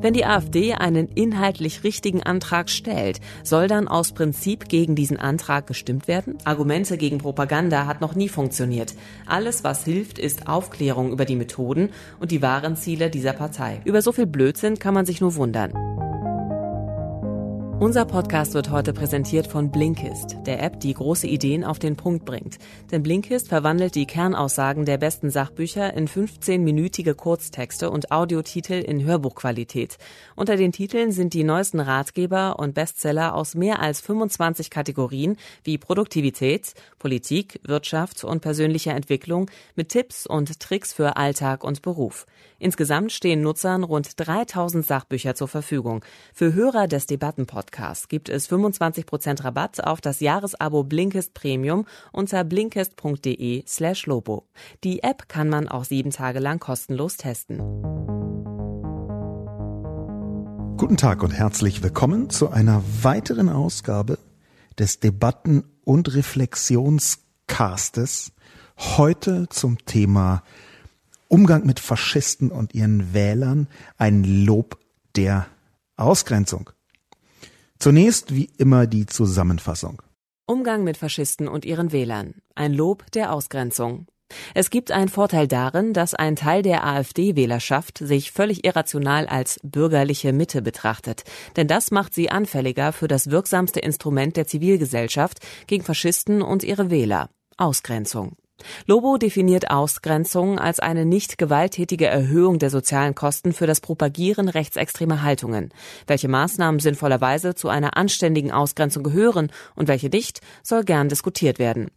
Wenn die AfD einen inhaltlich richtigen Antrag stellt, soll dann aus Prinzip gegen diesen Antrag gestimmt werden? Argumente gegen Propaganda hat noch nie funktioniert. Alles, was hilft, ist Aufklärung über die Methoden und die wahren Ziele dieser Partei. Über so viel Blödsinn kann man sich nur wundern. Unser Podcast wird heute präsentiert von Blinkist, der App, die große Ideen auf den Punkt bringt. Denn Blinkist verwandelt die Kernaussagen der besten Sachbücher in 15-minütige Kurztexte und Audiotitel in Hörbuchqualität. Unter den Titeln sind die neuesten Ratgeber und Bestseller aus mehr als 25 Kategorien wie Produktivität, Politik, Wirtschaft und persönliche Entwicklung mit Tipps und Tricks für Alltag und Beruf. Insgesamt stehen Nutzern rund 3000 Sachbücher zur Verfügung. Für Hörer des Debattenpodcasts gibt es 25% Rabatt auf das Jahresabo Blinkist Premium unter blinkist.de slash lobo. Die App kann man auch sieben Tage lang kostenlos testen. Guten Tag und herzlich willkommen zu einer weiteren Ausgabe des Debatten- und Reflexionscastes. Heute zum Thema Umgang mit Faschisten und ihren Wählern ein Lob der Ausgrenzung. Zunächst wie immer die Zusammenfassung. Umgang mit Faschisten und ihren Wählern. Ein Lob der Ausgrenzung. Es gibt einen Vorteil darin, dass ein Teil der AfD-Wählerschaft sich völlig irrational als bürgerliche Mitte betrachtet. Denn das macht sie anfälliger für das wirksamste Instrument der Zivilgesellschaft gegen Faschisten und ihre Wähler. Ausgrenzung. Lobo definiert Ausgrenzung als eine nicht gewalttätige Erhöhung der sozialen Kosten für das Propagieren rechtsextremer Haltungen. Welche Maßnahmen sinnvollerweise zu einer anständigen Ausgrenzung gehören und welche nicht, soll gern diskutiert werden.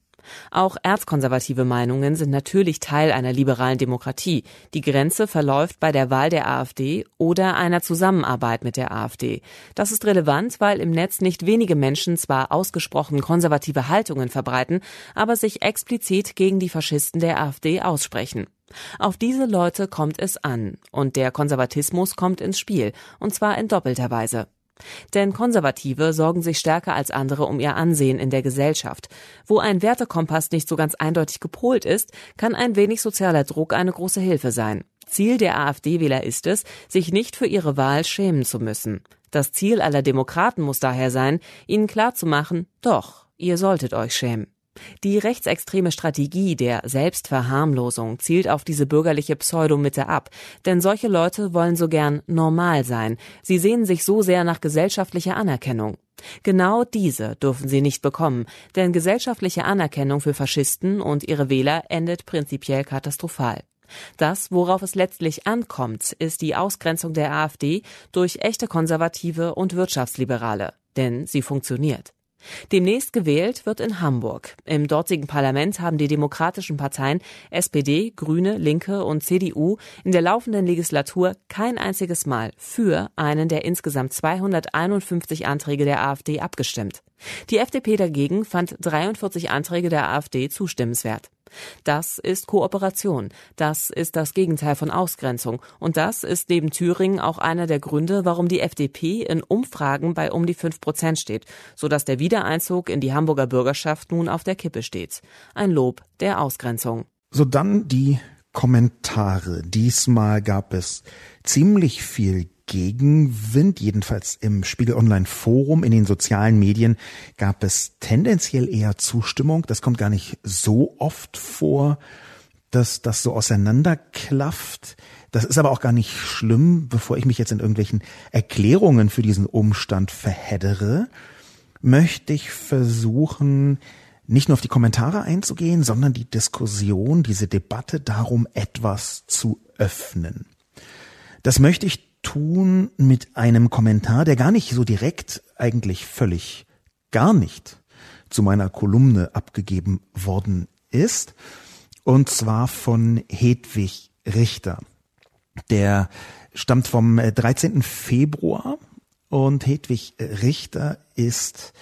Auch erzkonservative Meinungen sind natürlich Teil einer liberalen Demokratie. Die Grenze verläuft bei der Wahl der AfD oder einer Zusammenarbeit mit der AfD. Das ist relevant, weil im Netz nicht wenige Menschen zwar ausgesprochen konservative Haltungen verbreiten, aber sich explizit gegen die Faschisten der AfD aussprechen. Auf diese Leute kommt es an, und der Konservatismus kommt ins Spiel, und zwar in doppelter Weise. Denn Konservative sorgen sich stärker als andere um ihr Ansehen in der Gesellschaft. Wo ein Wertekompass nicht so ganz eindeutig gepolt ist, kann ein wenig sozialer Druck eine große Hilfe sein. Ziel der AfD-Wähler ist es, sich nicht für ihre Wahl schämen zu müssen. Das Ziel aller Demokraten muss daher sein, ihnen klarzumachen, doch, ihr solltet euch schämen. Die rechtsextreme Strategie der Selbstverharmlosung zielt auf diese bürgerliche Pseudomitte ab, denn solche Leute wollen so gern normal sein. Sie sehnen sich so sehr nach gesellschaftlicher Anerkennung. Genau diese dürfen sie nicht bekommen, denn gesellschaftliche Anerkennung für Faschisten und ihre Wähler endet prinzipiell katastrophal. Das, worauf es letztlich ankommt, ist die Ausgrenzung der AfD durch echte Konservative und Wirtschaftsliberale. Denn sie funktioniert. Demnächst gewählt wird in Hamburg. Im dortigen Parlament haben die demokratischen Parteien SPD, Grüne, Linke und CDU in der laufenden Legislatur kein einziges Mal für einen der insgesamt 251 Anträge der AfD abgestimmt. Die FDP dagegen fand 43 Anträge der AfD zustimmenswert. Das ist Kooperation. Das ist das Gegenteil von Ausgrenzung. Und das ist neben Thüringen auch einer der Gründe, warum die FDP in Umfragen bei um die fünf Prozent steht, sodass der Wiedereinzug in die Hamburger Bürgerschaft nun auf der Kippe steht. Ein Lob der Ausgrenzung. So dann die Kommentare. Diesmal gab es ziemlich viel Gegenwind, jedenfalls im Spiegel Online Forum, in den sozialen Medien gab es tendenziell eher Zustimmung. Das kommt gar nicht so oft vor, dass das so auseinanderklafft. Das ist aber auch gar nicht schlimm, bevor ich mich jetzt in irgendwelchen Erklärungen für diesen Umstand verheddere, möchte ich versuchen, nicht nur auf die Kommentare einzugehen, sondern die Diskussion, diese Debatte darum etwas zu öffnen. Das möchte ich tun mit einem Kommentar, der gar nicht so direkt, eigentlich völlig gar nicht zu meiner Kolumne abgegeben worden ist, und zwar von Hedwig Richter. Der stammt vom 13. Februar und Hedwig Richter ist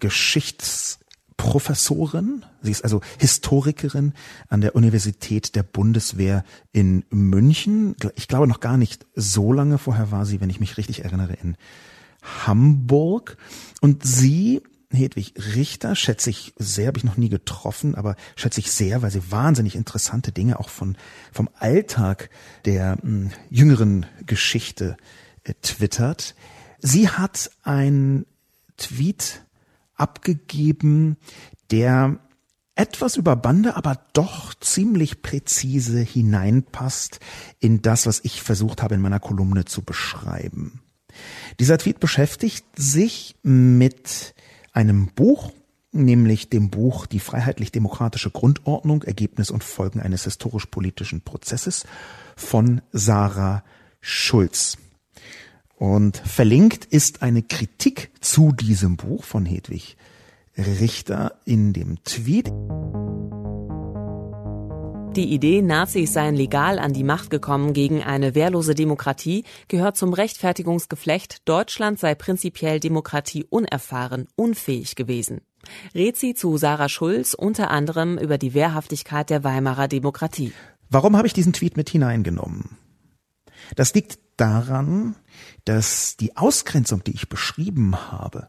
Geschichts Professorin. Sie ist also Historikerin an der Universität der Bundeswehr in München. Ich glaube noch gar nicht so lange vorher war sie, wenn ich mich richtig erinnere, in Hamburg. Und sie Hedwig Richter schätze ich sehr, habe ich noch nie getroffen, aber schätze ich sehr, weil sie wahnsinnig interessante Dinge auch von, vom Alltag der mh, hm, jüngeren Geschichte äh, twittert. Sie hat ein Tweet abgegeben, der etwas über Bande, aber doch ziemlich präzise hineinpasst in das, was ich versucht habe in meiner Kolumne zu beschreiben. Dieser Tweet beschäftigt sich mit einem Buch, nämlich dem Buch Die freiheitlich-demokratische Grundordnung, Ergebnis und Folgen eines historisch-politischen Prozesses von Sarah Schulz. Und verlinkt ist eine Kritik zu diesem Buch von Hedwig Richter in dem Tweet. Die Idee, Nazis seien legal an die Macht gekommen gegen eine wehrlose Demokratie, gehört zum Rechtfertigungsgeflecht, Deutschland sei prinzipiell Demokratie unerfahren, unfähig gewesen. Rät sie zu Sarah Schulz unter anderem über die Wehrhaftigkeit der Weimarer Demokratie. Warum habe ich diesen Tweet mit hineingenommen? Das liegt daran, dass die Ausgrenzung, die ich beschrieben habe,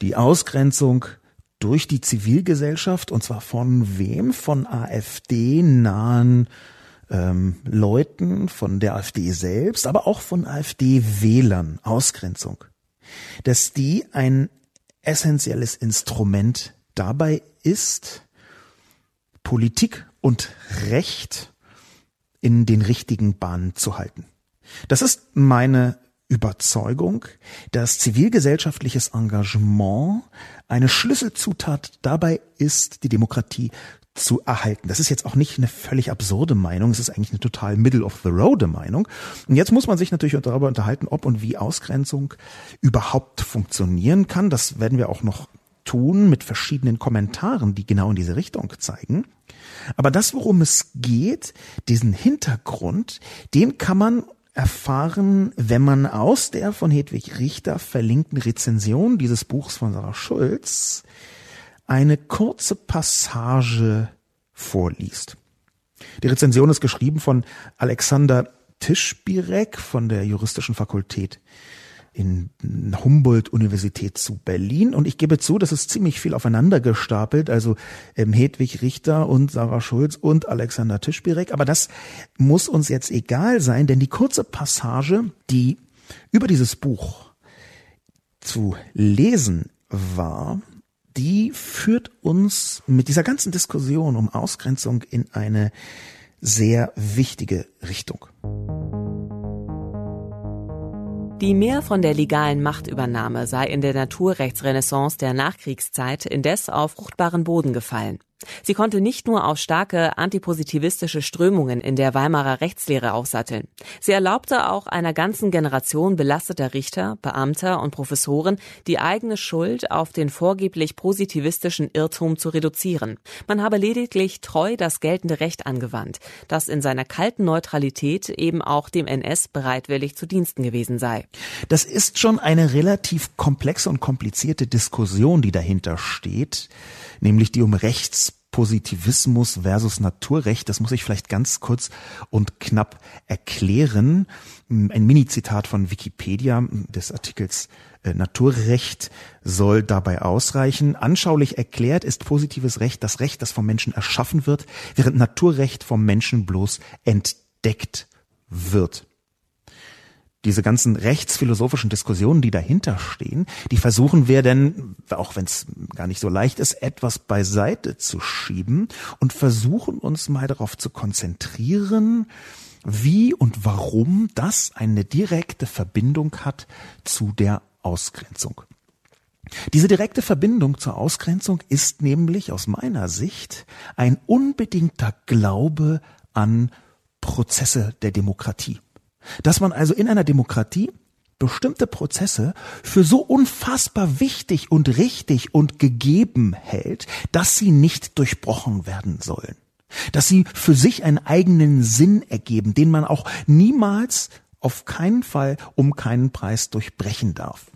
die Ausgrenzung durch die Zivilgesellschaft, und zwar von wem? Von AfD-nahen ähm, Leuten, von der AfD selbst, aber auch von AfD-Wählern, Ausgrenzung, dass die ein essentielles Instrument dabei ist, Politik und Recht in den richtigen Bahnen zu halten. Das ist meine Überzeugung, dass zivilgesellschaftliches Engagement eine Schlüsselzutat dabei ist, die Demokratie zu erhalten. Das ist jetzt auch nicht eine völlig absurde Meinung, es ist eigentlich eine total middle of the road Meinung. Und jetzt muss man sich natürlich darüber unterhalten, ob und wie Ausgrenzung überhaupt funktionieren kann. Das werden wir auch noch tun mit verschiedenen Kommentaren, die genau in diese Richtung zeigen. Aber das, worum es geht, diesen Hintergrund, den kann man erfahren, wenn man aus der von Hedwig Richter verlinkten Rezension dieses Buchs von Sarah Schulz eine kurze Passage vorliest. Die Rezension ist geschrieben von Alexander Tischbirek von der Juristischen Fakultät in Humboldt-Universität zu Berlin. Und ich gebe zu, das ist ziemlich viel aufeinander gestapelt. Also ähm, Hedwig Richter und Sarah Schulz und Alexander Tischbirek. Aber das muss uns jetzt egal sein, denn die kurze Passage, die über dieses Buch zu lesen war, die führt uns mit dieser ganzen Diskussion um Ausgrenzung in eine sehr wichtige Richtung. Die mehr von der legalen Machtübernahme sei in der Naturrechtsrenaissance der Nachkriegszeit indes auf fruchtbaren Boden gefallen. Sie konnte nicht nur auf starke antipositivistische Strömungen in der Weimarer Rechtslehre aufsatteln. Sie erlaubte auch einer ganzen Generation belasteter Richter, Beamter und Professoren, die eigene Schuld auf den vorgeblich positivistischen Irrtum zu reduzieren. Man habe lediglich treu das geltende Recht angewandt, das in seiner kalten Neutralität eben auch dem NS bereitwillig zu Diensten gewesen sei. Das ist schon eine relativ komplexe und komplizierte Diskussion, die dahinter steht nämlich die um Rechtspositivismus versus Naturrecht. Das muss ich vielleicht ganz kurz und knapp erklären. Ein Mini-Zitat von Wikipedia des Artikels äh, Naturrecht soll dabei ausreichen. Anschaulich erklärt ist positives Recht das Recht, das vom Menschen erschaffen wird, während Naturrecht vom Menschen bloß entdeckt wird diese ganzen rechtsphilosophischen Diskussionen, die dahinter stehen, die versuchen wir denn, auch wenn es gar nicht so leicht ist, etwas beiseite zu schieben und versuchen uns mal darauf zu konzentrieren, wie und warum das eine direkte Verbindung hat zu der Ausgrenzung. Diese direkte Verbindung zur Ausgrenzung ist nämlich aus meiner Sicht ein unbedingter Glaube an Prozesse der Demokratie. Dass man also in einer Demokratie bestimmte Prozesse für so unfassbar wichtig und richtig und gegeben hält, dass sie nicht durchbrochen werden sollen. Dass sie für sich einen eigenen Sinn ergeben, den man auch niemals auf keinen Fall um keinen Preis durchbrechen darf.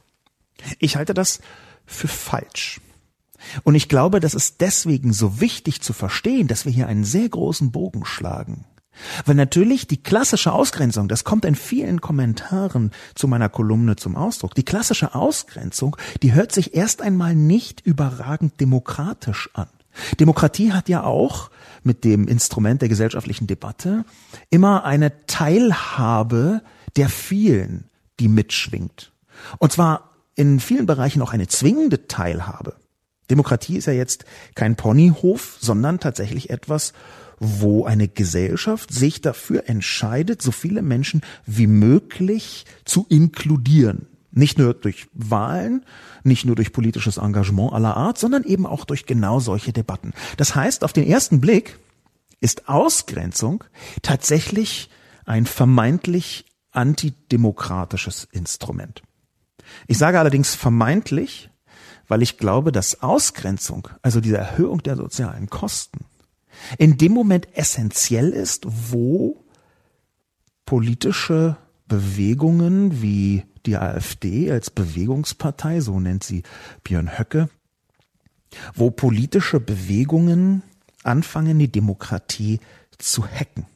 Ich halte das für falsch. Und ich glaube, das ist deswegen so wichtig zu verstehen, dass wir hier einen sehr großen Bogen schlagen. Weil natürlich die klassische Ausgrenzung, das kommt in vielen Kommentaren zu meiner Kolumne zum Ausdruck, die klassische Ausgrenzung, die hört sich erst einmal nicht überragend demokratisch an. Demokratie hat ja auch mit dem Instrument der gesellschaftlichen Debatte immer eine Teilhabe der vielen, die mitschwingt. Und zwar in vielen Bereichen auch eine zwingende Teilhabe. Demokratie ist ja jetzt kein Ponyhof, sondern tatsächlich etwas, wo eine Gesellschaft sich dafür entscheidet, so viele Menschen wie möglich zu inkludieren. Nicht nur durch Wahlen, nicht nur durch politisches Engagement aller Art, sondern eben auch durch genau solche Debatten. Das heißt, auf den ersten Blick ist Ausgrenzung tatsächlich ein vermeintlich antidemokratisches Instrument. Ich sage allerdings vermeintlich, weil ich glaube, dass Ausgrenzung, also diese Erhöhung der sozialen Kosten, in dem Moment essentiell ist, wo politische Bewegungen wie die AfD als Bewegungspartei, so nennt sie Björn Höcke, wo politische Bewegungen anfangen, die Demokratie zu hacken.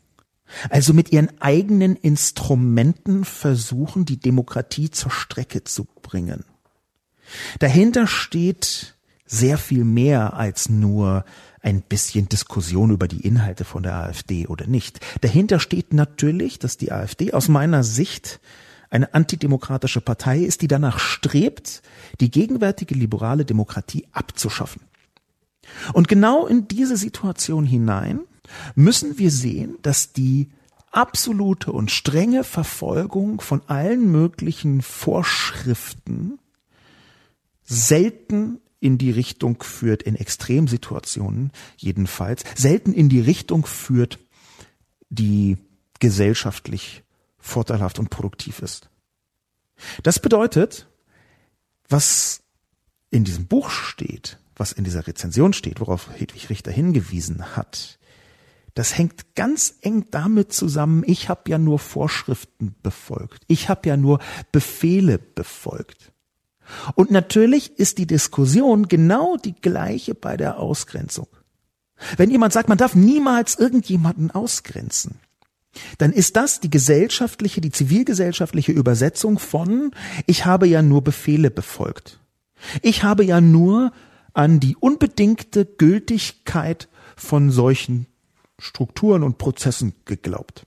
Also mit ihren eigenen Instrumenten versuchen, die Demokratie zur Strecke zu bringen. Dahinter steht sehr viel mehr als nur ein bisschen Diskussion über die Inhalte von der AfD oder nicht. Dahinter steht natürlich, dass die AfD aus meiner Sicht eine antidemokratische Partei ist, die danach strebt, die gegenwärtige liberale Demokratie abzuschaffen. Und genau in diese Situation hinein müssen wir sehen, dass die absolute und strenge Verfolgung von allen möglichen Vorschriften selten in die Richtung führt, in Extremsituationen jedenfalls, selten in die Richtung führt, die gesellschaftlich vorteilhaft und produktiv ist. Das bedeutet, was in diesem Buch steht, was in dieser Rezension steht, worauf Hedwig Richter hingewiesen hat, das hängt ganz eng damit zusammen, ich habe ja nur Vorschriften befolgt, ich habe ja nur Befehle befolgt. Und natürlich ist die Diskussion genau die gleiche bei der Ausgrenzung. Wenn jemand sagt, man darf niemals irgendjemanden ausgrenzen, dann ist das die gesellschaftliche, die zivilgesellschaftliche Übersetzung von ich habe ja nur Befehle befolgt. Ich habe ja nur an die unbedingte Gültigkeit von solchen Strukturen und Prozessen geglaubt.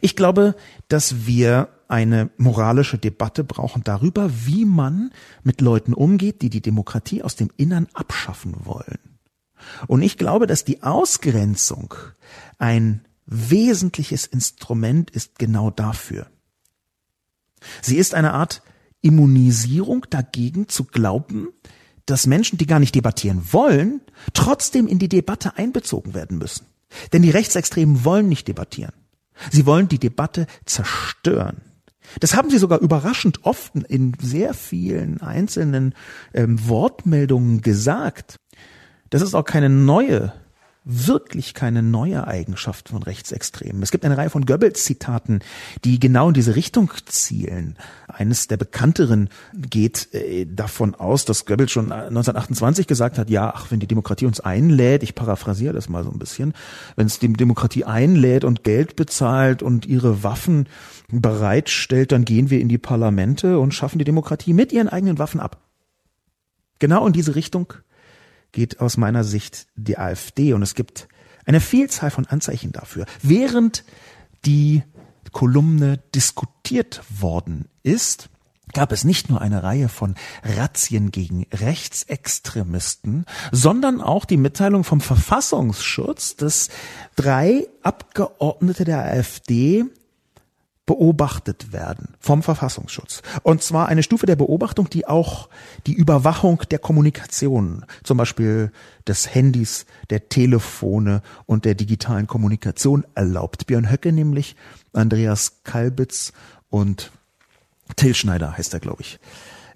Ich glaube, dass wir eine moralische Debatte brauchen darüber, wie man mit Leuten umgeht, die die Demokratie aus dem Innern abschaffen wollen. Und ich glaube, dass die Ausgrenzung ein wesentliches Instrument ist genau dafür. Sie ist eine Art Immunisierung dagegen zu glauben, dass Menschen, die gar nicht debattieren wollen, trotzdem in die Debatte einbezogen werden müssen. Denn die Rechtsextremen wollen nicht debattieren. Sie wollen die Debatte zerstören. Das haben sie sogar überraschend oft in sehr vielen einzelnen ähm, Wortmeldungen gesagt. Das ist auch keine neue wirklich keine neue Eigenschaft von Rechtsextremen. Es gibt eine Reihe von Goebbels-Zitaten, die genau in diese Richtung zielen. Eines der bekannteren geht äh, davon aus, dass Goebbels schon 1928 gesagt hat, ja, ach, wenn die Demokratie uns einlädt, ich paraphrasiere das mal so ein bisschen, wenn es die Demokratie einlädt und Geld bezahlt und ihre Waffen bereitstellt, dann gehen wir in die Parlamente und schaffen die Demokratie mit ihren eigenen Waffen ab. Genau in diese Richtung geht aus meiner Sicht die AfD und es gibt eine Vielzahl von Anzeichen dafür. Während die Kolumne diskutiert worden ist, gab es nicht nur eine Reihe von Razzien gegen Rechtsextremisten, sondern auch die Mitteilung vom Verfassungsschutz, dass drei Abgeordnete der AfD beobachtet werden vom Verfassungsschutz. Und zwar eine Stufe der Beobachtung, die auch die Überwachung der Kommunikation, zum Beispiel des Handys, der Telefone und der digitalen Kommunikation erlaubt. Björn Höcke nämlich, Andreas Kalbitz und Till Schneider heißt er, glaube ich.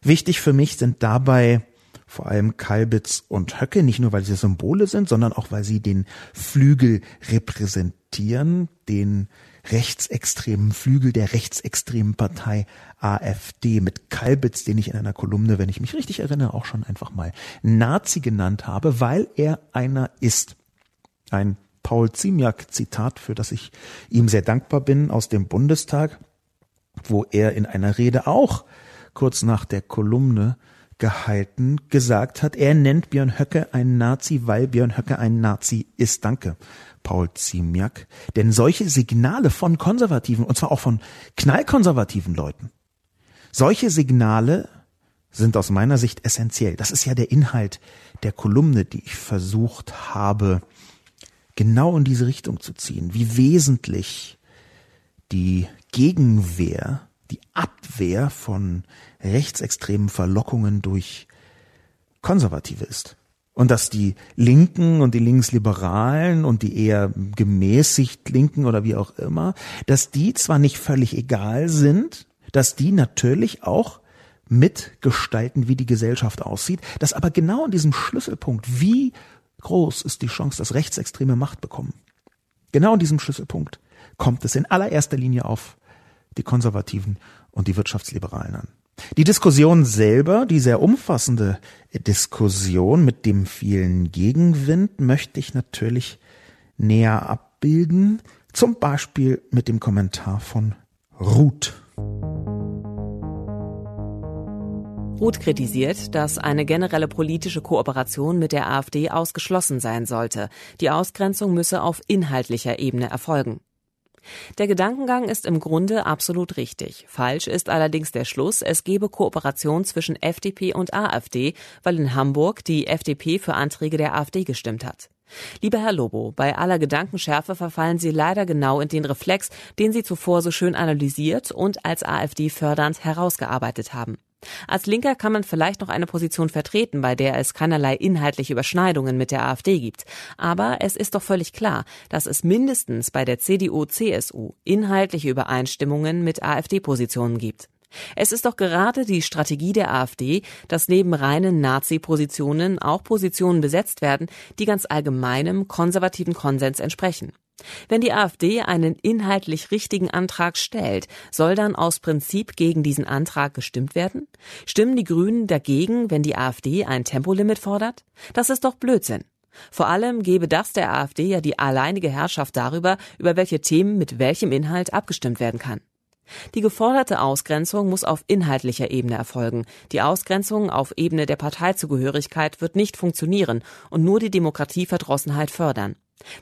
Wichtig für mich sind dabei vor allem Kalbitz und Höcke, nicht nur weil sie Symbole sind, sondern auch weil sie den Flügel repräsentieren, den rechtsextremen Flügel der rechtsextremen Partei AfD mit Kalbitz, den ich in einer Kolumne, wenn ich mich richtig erinnere, auch schon einfach mal Nazi genannt habe, weil er einer ist. Ein Paul Ziemiak Zitat, für das ich ihm sehr dankbar bin aus dem Bundestag, wo er in einer Rede auch kurz nach der Kolumne gehalten gesagt hat, er nennt Björn Höcke einen Nazi, weil Björn Höcke ein Nazi ist. Danke, Paul Ziemiak. Denn solche Signale von Konservativen, und zwar auch von knallkonservativen Leuten, solche Signale sind aus meiner Sicht essentiell. Das ist ja der Inhalt der Kolumne, die ich versucht habe, genau in diese Richtung zu ziehen. Wie wesentlich die Gegenwehr, die Abwehr von rechtsextremen Verlockungen durch Konservative ist. Und dass die Linken und die Linksliberalen und die eher gemäßigt Linken oder wie auch immer, dass die zwar nicht völlig egal sind, dass die natürlich auch mitgestalten, wie die Gesellschaft aussieht, dass aber genau in diesem Schlüsselpunkt, wie groß ist die Chance, dass Rechtsextreme Macht bekommen, genau in diesem Schlüsselpunkt kommt es in allererster Linie auf die Konservativen und die Wirtschaftsliberalen an. Die Diskussion selber, die sehr umfassende Diskussion mit dem vielen Gegenwind, möchte ich natürlich näher abbilden, zum Beispiel mit dem Kommentar von Ruth. Ruth kritisiert, dass eine generelle politische Kooperation mit der AfD ausgeschlossen sein sollte. Die Ausgrenzung müsse auf inhaltlicher Ebene erfolgen. Der Gedankengang ist im Grunde absolut richtig. Falsch ist allerdings der Schluss, es gebe Kooperation zwischen FDP und AfD, weil in Hamburg die FDP für Anträge der AfD gestimmt hat. Lieber Herr Lobo, bei aller Gedankenschärfe verfallen Sie leider genau in den Reflex, den Sie zuvor so schön analysiert und als AfD fördernd herausgearbeitet haben. Als Linker kann man vielleicht noch eine Position vertreten, bei der es keinerlei inhaltliche Überschneidungen mit der AfD gibt. Aber es ist doch völlig klar, dass es mindestens bei der CDU-CSU inhaltliche Übereinstimmungen mit AfD-Positionen gibt. Es ist doch gerade die Strategie der AfD, dass neben reinen Nazi-Positionen auch Positionen besetzt werden, die ganz allgemeinem konservativen Konsens entsprechen. Wenn die AfD einen inhaltlich richtigen Antrag stellt, soll dann aus Prinzip gegen diesen Antrag gestimmt werden? Stimmen die Grünen dagegen, wenn die AfD ein Tempolimit fordert? Das ist doch Blödsinn. Vor allem gebe das der AfD ja die alleinige Herrschaft darüber, über welche Themen mit welchem Inhalt abgestimmt werden kann. Die geforderte Ausgrenzung muss auf inhaltlicher Ebene erfolgen. Die Ausgrenzung auf Ebene der Parteizugehörigkeit wird nicht funktionieren und nur die Demokratieverdrossenheit fördern.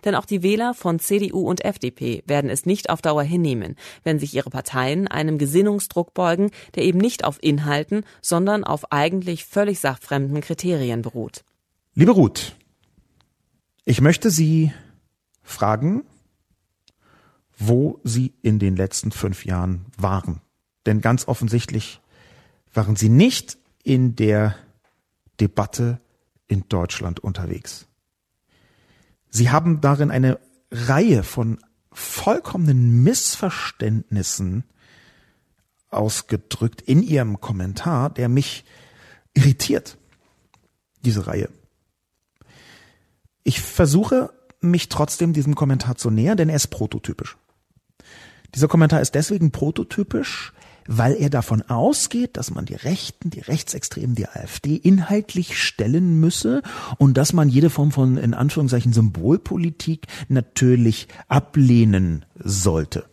Denn auch die Wähler von CDU und FDP werden es nicht auf Dauer hinnehmen, wenn sich ihre Parteien einem Gesinnungsdruck beugen, der eben nicht auf Inhalten, sondern auf eigentlich völlig sachfremden Kriterien beruht. Liebe Ruth, ich möchte Sie fragen, wo Sie in den letzten fünf Jahren waren. Denn ganz offensichtlich waren Sie nicht in der Debatte in Deutschland unterwegs. Sie haben darin eine Reihe von vollkommenen Missverständnissen ausgedrückt in Ihrem Kommentar, der mich irritiert, diese Reihe. Ich versuche mich trotzdem diesem Kommentar zu nähern, denn er ist prototypisch. Dieser Kommentar ist deswegen prototypisch, weil er davon ausgeht, dass man die Rechten, die Rechtsextremen, die AfD inhaltlich stellen müsse und dass man jede Form von, in Anführungszeichen, Symbolpolitik natürlich ablehnen sollte.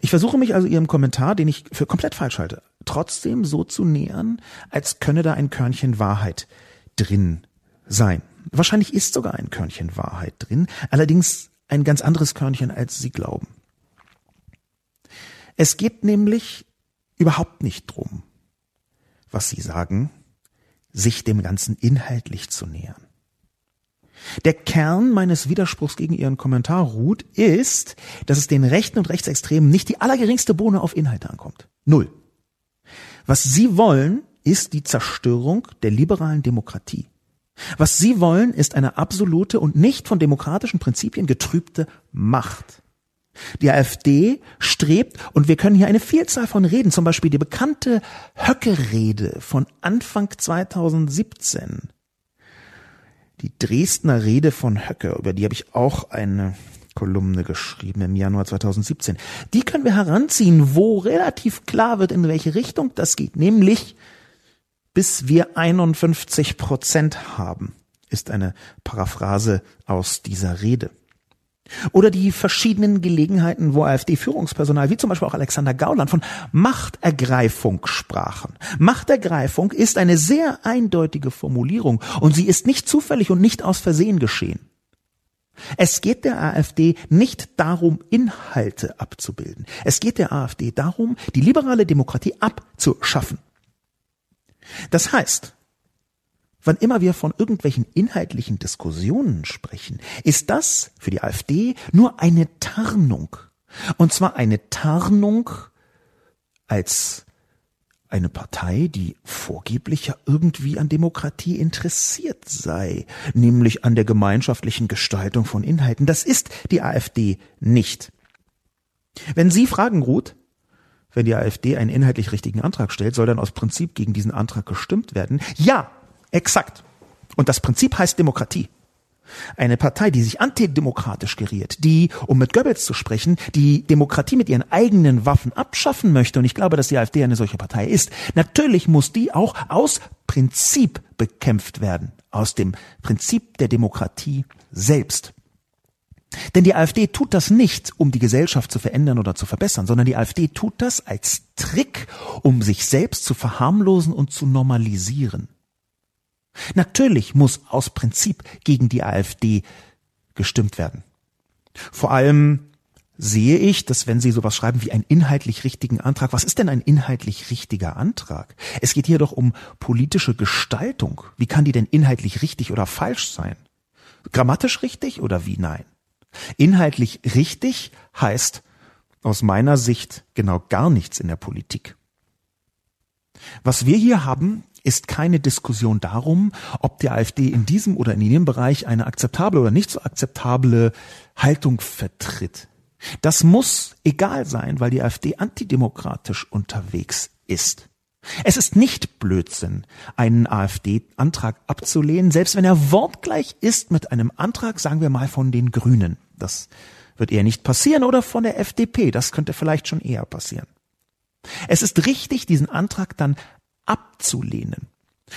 Ich versuche mich also Ihrem Kommentar, den ich für komplett falsch halte, trotzdem so zu nähern, als könne da ein Körnchen Wahrheit drin sein. Wahrscheinlich ist sogar ein Körnchen Wahrheit drin, allerdings ein ganz anderes Körnchen, als Sie glauben. Es geht nämlich überhaupt nicht drum, was Sie sagen, sich dem Ganzen inhaltlich zu nähern. Der Kern meines Widerspruchs gegen Ihren Kommentar ruht, ist, dass es den Rechten und Rechtsextremen nicht die allergeringste Bohne auf Inhalte ankommt. Null. Was Sie wollen, ist die Zerstörung der liberalen Demokratie. Was Sie wollen, ist eine absolute und nicht von demokratischen Prinzipien getrübte Macht. Die AfD strebt, und wir können hier eine Vielzahl von Reden, zum Beispiel die bekannte Höcke-Rede von Anfang 2017. Die Dresdner Rede von Höcke, über die habe ich auch eine Kolumne geschrieben im Januar 2017. Die können wir heranziehen, wo relativ klar wird, in welche Richtung das geht, nämlich bis wir 51 Prozent haben, ist eine Paraphrase aus dieser Rede. Oder die verschiedenen Gelegenheiten, wo AfD-Führungspersonal, wie zum Beispiel auch Alexander Gauland, von Machtergreifung sprachen. Machtergreifung ist eine sehr eindeutige Formulierung und sie ist nicht zufällig und nicht aus Versehen geschehen. Es geht der AfD nicht darum, Inhalte abzubilden. Es geht der AfD darum, die liberale Demokratie abzuschaffen. Das heißt, Wann immer wir von irgendwelchen inhaltlichen Diskussionen sprechen, ist das für die AfD nur eine Tarnung. Und zwar eine Tarnung als eine Partei, die vorgeblich ja irgendwie an Demokratie interessiert sei, nämlich an der gemeinschaftlichen Gestaltung von Inhalten. Das ist die AfD nicht. Wenn Sie fragen, Ruth, wenn die AfD einen inhaltlich richtigen Antrag stellt, soll dann aus Prinzip gegen diesen Antrag gestimmt werden? Ja, Exakt. Und das Prinzip heißt Demokratie. Eine Partei, die sich antidemokratisch geriert, die, um mit Goebbels zu sprechen, die Demokratie mit ihren eigenen Waffen abschaffen möchte, und ich glaube, dass die AfD eine solche Partei ist, natürlich muss die auch aus Prinzip bekämpft werden, aus dem Prinzip der Demokratie selbst. Denn die AfD tut das nicht, um die Gesellschaft zu verändern oder zu verbessern, sondern die AfD tut das als Trick, um sich selbst zu verharmlosen und zu normalisieren. Natürlich muss aus Prinzip gegen die AfD gestimmt werden. Vor allem sehe ich, dass wenn Sie sowas schreiben wie einen inhaltlich richtigen Antrag, was ist denn ein inhaltlich richtiger Antrag? Es geht hier doch um politische Gestaltung. Wie kann die denn inhaltlich richtig oder falsch sein? Grammatisch richtig oder wie nein? Inhaltlich richtig heißt aus meiner Sicht genau gar nichts in der Politik. Was wir hier haben, ist keine Diskussion darum, ob die AfD in diesem oder in jenem Bereich eine akzeptable oder nicht so akzeptable Haltung vertritt. Das muss egal sein, weil die AfD antidemokratisch unterwegs ist. Es ist nicht Blödsinn, einen AfD-Antrag abzulehnen, selbst wenn er wortgleich ist mit einem Antrag, sagen wir mal, von den Grünen. Das wird eher nicht passieren oder von der FDP. Das könnte vielleicht schon eher passieren. Es ist richtig, diesen Antrag dann abzulehnen.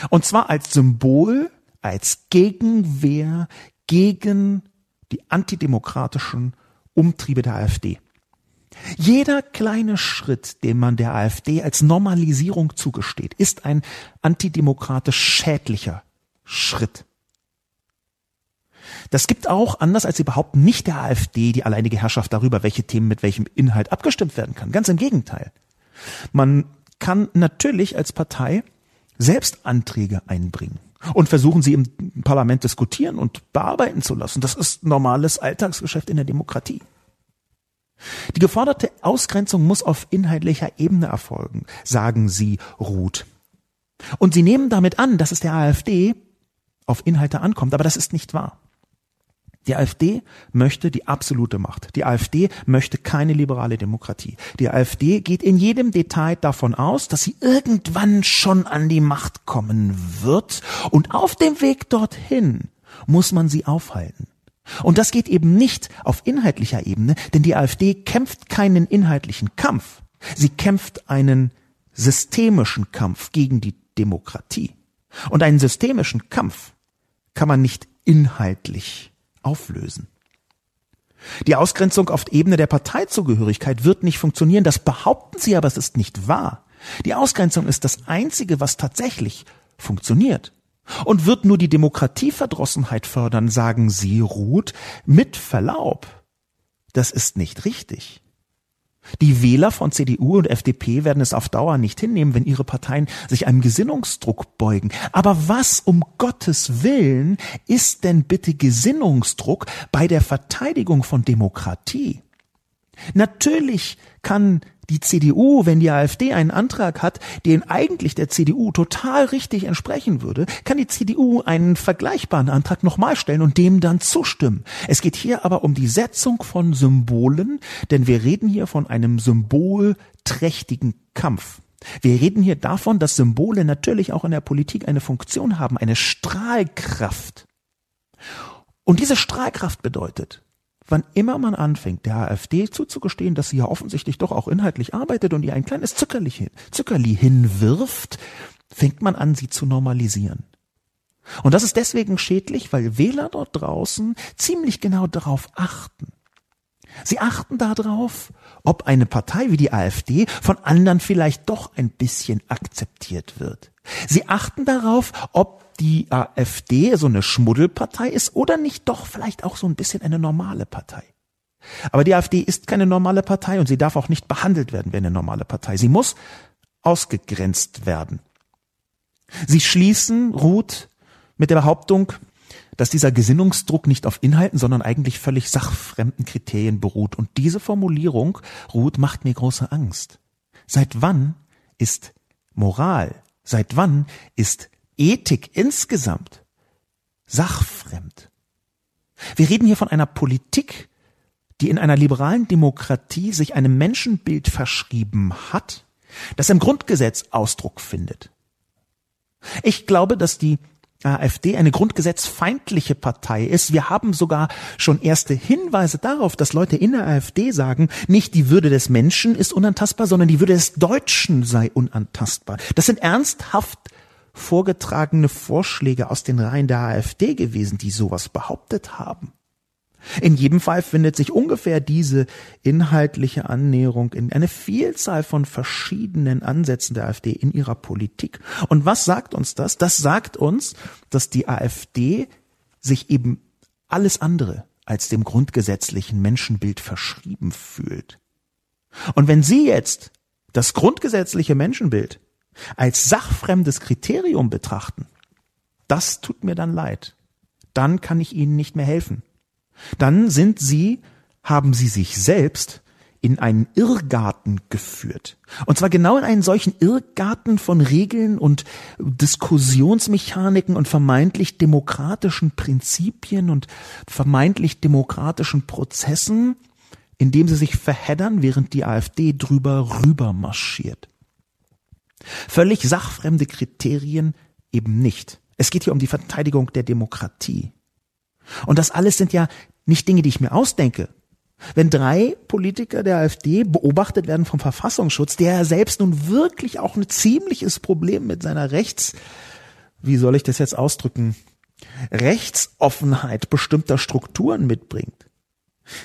Und zwar als Symbol, als Gegenwehr gegen die antidemokratischen Umtriebe der AfD. Jeder kleine Schritt, den man der AfD als Normalisierung zugesteht, ist ein antidemokratisch schädlicher Schritt. Das gibt auch, anders als sie behaupten, nicht der AfD die alleinige Herrschaft darüber, welche Themen mit welchem Inhalt abgestimmt werden kann. Ganz im Gegenteil. Man kann natürlich als Partei selbst Anträge einbringen und versuchen sie im Parlament diskutieren und bearbeiten zu lassen. Das ist normales Alltagsgeschäft in der Demokratie. Die geforderte Ausgrenzung muss auf inhaltlicher Ebene erfolgen, sagen sie Ruth. Und sie nehmen damit an, dass es der AfD auf Inhalte ankommt, aber das ist nicht wahr. Die AfD möchte die absolute Macht. Die AfD möchte keine liberale Demokratie. Die AfD geht in jedem Detail davon aus, dass sie irgendwann schon an die Macht kommen wird und auf dem Weg dorthin muss man sie aufhalten. Und das geht eben nicht auf inhaltlicher Ebene, denn die AfD kämpft keinen inhaltlichen Kampf. Sie kämpft einen systemischen Kampf gegen die Demokratie. Und einen systemischen Kampf kann man nicht inhaltlich auflösen. Die Ausgrenzung auf Ebene der Parteizugehörigkeit wird nicht funktionieren. Das behaupten sie, aber es ist nicht wahr. Die Ausgrenzung ist das Einzige, was tatsächlich funktioniert. Und wird nur die Demokratieverdrossenheit fördern, sagen Sie, Ruth, mit Verlaub. Das ist nicht richtig. Die Wähler von CDU und FDP werden es auf Dauer nicht hinnehmen, wenn ihre Parteien sich einem Gesinnungsdruck beugen. Aber was um Gottes Willen ist denn bitte Gesinnungsdruck bei der Verteidigung von Demokratie? Natürlich kann die CDU, wenn die AfD einen Antrag hat, den eigentlich der CDU total richtig entsprechen würde, kann die CDU einen vergleichbaren Antrag nochmal stellen und dem dann zustimmen. Es geht hier aber um die Setzung von Symbolen, denn wir reden hier von einem symbolträchtigen Kampf. Wir reden hier davon, dass Symbole natürlich auch in der Politik eine Funktion haben, eine Strahlkraft. Und diese Strahlkraft bedeutet, wann immer man anfängt, der AfD zuzugestehen, dass sie ja offensichtlich doch auch inhaltlich arbeitet und ihr ein kleines Zuckerli, hin, Zuckerli hinwirft, fängt man an, sie zu normalisieren. Und das ist deswegen schädlich, weil Wähler dort draußen ziemlich genau darauf achten. Sie achten darauf, ob eine Partei wie die AfD von anderen vielleicht doch ein bisschen akzeptiert wird. Sie achten darauf, ob die AfD so eine Schmuddelpartei ist oder nicht doch vielleicht auch so ein bisschen eine normale Partei. Aber die AfD ist keine normale Partei und sie darf auch nicht behandelt werden wie eine normale Partei. Sie muss ausgegrenzt werden. Sie schließen Ruth mit der Behauptung, dass dieser Gesinnungsdruck nicht auf Inhalten, sondern eigentlich völlig sachfremden Kriterien beruht. Und diese Formulierung, Ruth, macht mir große Angst. Seit wann ist Moral, seit wann ist Ethik insgesamt sachfremd? Wir reden hier von einer Politik, die in einer liberalen Demokratie sich einem Menschenbild verschrieben hat, das im Grundgesetz Ausdruck findet. Ich glaube, dass die AfD eine grundgesetzfeindliche Partei ist. Wir haben sogar schon erste Hinweise darauf, dass Leute in der AfD sagen, nicht die Würde des Menschen ist unantastbar, sondern die Würde des Deutschen sei unantastbar. Das sind ernsthaft vorgetragene Vorschläge aus den Reihen der AfD gewesen, die sowas behauptet haben. In jedem Fall findet sich ungefähr diese inhaltliche Annäherung in eine Vielzahl von verschiedenen Ansätzen der AfD in ihrer Politik. Und was sagt uns das? Das sagt uns, dass die AfD sich eben alles andere als dem grundgesetzlichen Menschenbild verschrieben fühlt. Und wenn Sie jetzt das grundgesetzliche Menschenbild als sachfremdes Kriterium betrachten, das tut mir dann leid. Dann kann ich Ihnen nicht mehr helfen dann sind sie, haben sie sich selbst in einen Irrgarten geführt. Und zwar genau in einen solchen Irrgarten von Regeln und Diskussionsmechaniken und vermeintlich demokratischen Prinzipien und vermeintlich demokratischen Prozessen, in dem sie sich verheddern, während die AfD drüber rüber marschiert. Völlig sachfremde Kriterien eben nicht. Es geht hier um die Verteidigung der Demokratie. Und das alles sind ja nicht Dinge, die ich mir ausdenke. Wenn drei Politiker der AfD beobachtet werden vom Verfassungsschutz, der selbst nun wirklich auch ein ziemliches Problem mit seiner Rechts, wie soll ich das jetzt ausdrücken, Rechtsoffenheit bestimmter Strukturen mitbringt,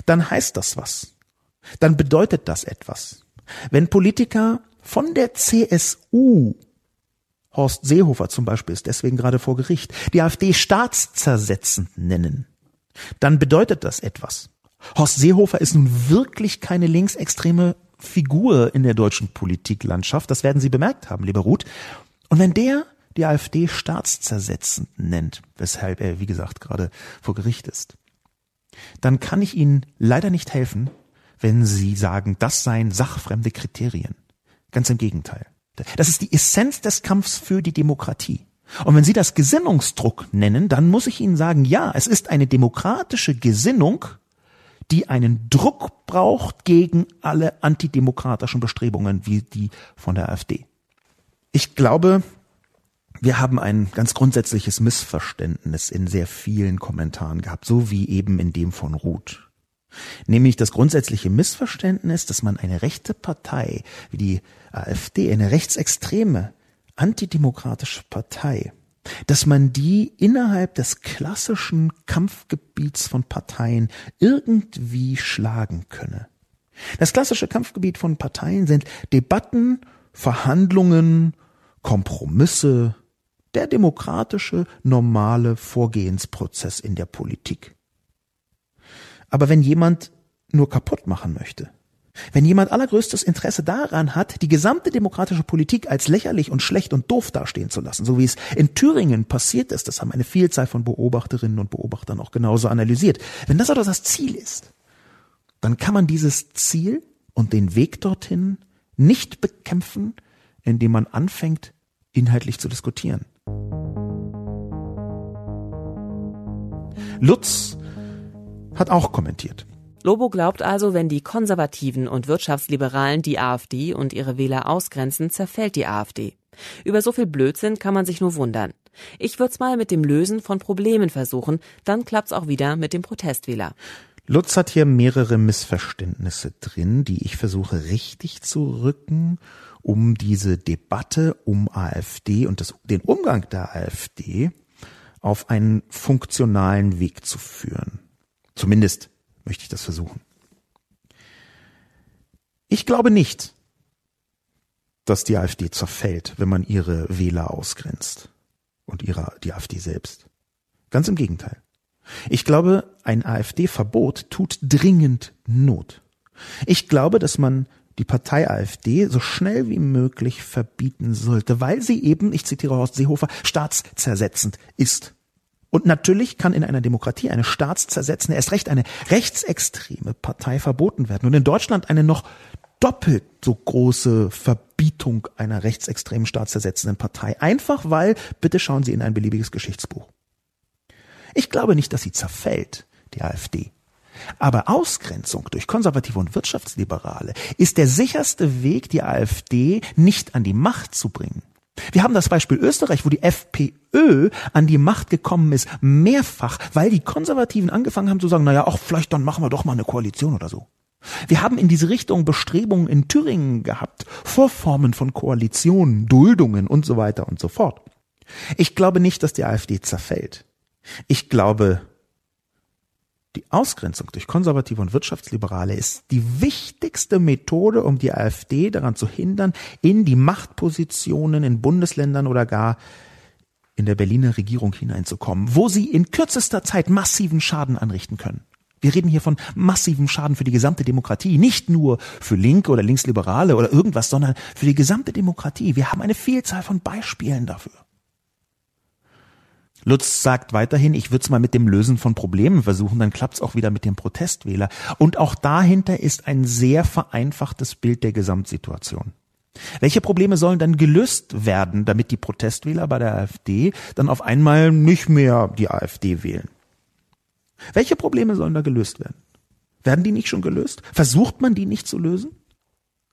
dann heißt das was. Dann bedeutet das etwas. Wenn Politiker von der CSU Horst Seehofer zum Beispiel ist deswegen gerade vor Gericht, die AfD staatszersetzend nennen, dann bedeutet das etwas. Horst Seehofer ist nun wirklich keine linksextreme Figur in der deutschen Politiklandschaft. Das werden Sie bemerkt haben, lieber Ruth. Und wenn der die AfD staatszersetzend nennt, weshalb er, wie gesagt, gerade vor Gericht ist, dann kann ich Ihnen leider nicht helfen, wenn Sie sagen, das seien sachfremde Kriterien. Ganz im Gegenteil. Das ist die Essenz des Kampfs für die Demokratie. Und wenn Sie das Gesinnungsdruck nennen, dann muss ich Ihnen sagen, ja, es ist eine demokratische Gesinnung, die einen Druck braucht gegen alle antidemokratischen Bestrebungen wie die von der AfD. Ich glaube, wir haben ein ganz grundsätzliches Missverständnis in sehr vielen Kommentaren gehabt, so wie eben in dem von Ruth. Nämlich das grundsätzliche Missverständnis, dass man eine rechte Partei wie die AfD, eine rechtsextreme, antidemokratische Partei, dass man die innerhalb des klassischen Kampfgebiets von Parteien irgendwie schlagen könne. Das klassische Kampfgebiet von Parteien sind Debatten, Verhandlungen, Kompromisse, der demokratische, normale Vorgehensprozess in der Politik. Aber wenn jemand nur kaputt machen möchte, wenn jemand allergrößtes Interesse daran hat, die gesamte demokratische Politik als lächerlich und schlecht und doof dastehen zu lassen, so wie es in Thüringen passiert ist, das haben eine Vielzahl von Beobachterinnen und Beobachtern auch genauso analysiert. Wenn das aber das Ziel ist, dann kann man dieses Ziel und den Weg dorthin nicht bekämpfen, indem man anfängt, inhaltlich zu diskutieren. Lutz hat auch kommentiert. Lobo glaubt also, wenn die Konservativen und Wirtschaftsliberalen die AfD und ihre Wähler ausgrenzen, zerfällt die AfD. Über so viel Blödsinn kann man sich nur wundern. Ich würde es mal mit dem Lösen von Problemen versuchen, dann klappt's auch wieder mit dem Protestwähler. Lutz hat hier mehrere Missverständnisse drin, die ich versuche richtig zu rücken, um diese Debatte um AfD und das, den Umgang der AfD auf einen funktionalen Weg zu führen. Zumindest möchte ich das versuchen. Ich glaube nicht, dass die AfD zerfällt, wenn man ihre Wähler ausgrenzt und ihre, die AfD selbst. Ganz im Gegenteil. Ich glaube, ein AfD-Verbot tut dringend Not. Ich glaube, dass man die Partei AfD so schnell wie möglich verbieten sollte, weil sie eben, ich zitiere Horst Seehofer, staatszersetzend ist. Und natürlich kann in einer Demokratie eine staatszersetzende, erst recht eine rechtsextreme Partei verboten werden. Und in Deutschland eine noch doppelt so große Verbietung einer rechtsextremen staatszersetzenden Partei. Einfach weil, bitte schauen Sie in ein beliebiges Geschichtsbuch. Ich glaube nicht, dass sie zerfällt, die AfD. Aber Ausgrenzung durch Konservative und Wirtschaftsliberale ist der sicherste Weg, die AfD nicht an die Macht zu bringen. Wir haben das Beispiel Österreich, wo die FPÖ an die Macht gekommen ist, mehrfach, weil die Konservativen angefangen haben zu sagen, naja, ach, vielleicht dann machen wir doch mal eine Koalition oder so. Wir haben in diese Richtung Bestrebungen in Thüringen gehabt, Vorformen von Koalitionen, Duldungen und so weiter und so fort. Ich glaube nicht, dass die AfD zerfällt. Ich glaube, die Ausgrenzung durch Konservative und Wirtschaftsliberale ist die wichtigste Methode, um die AfD daran zu hindern, in die Machtpositionen in Bundesländern oder gar in der Berliner Regierung hineinzukommen, wo sie in kürzester Zeit massiven Schaden anrichten können. Wir reden hier von massivem Schaden für die gesamte Demokratie, nicht nur für Linke oder Linksliberale oder irgendwas, sondern für die gesamte Demokratie. Wir haben eine Vielzahl von Beispielen dafür. Lutz sagt weiterhin, ich würde es mal mit dem Lösen von Problemen versuchen, dann klappt's auch wieder mit dem Protestwähler. Und auch dahinter ist ein sehr vereinfachtes Bild der Gesamtsituation. Welche Probleme sollen dann gelöst werden, damit die Protestwähler bei der AfD dann auf einmal nicht mehr die AfD wählen? Welche Probleme sollen da gelöst werden? Werden die nicht schon gelöst? Versucht man die nicht zu lösen?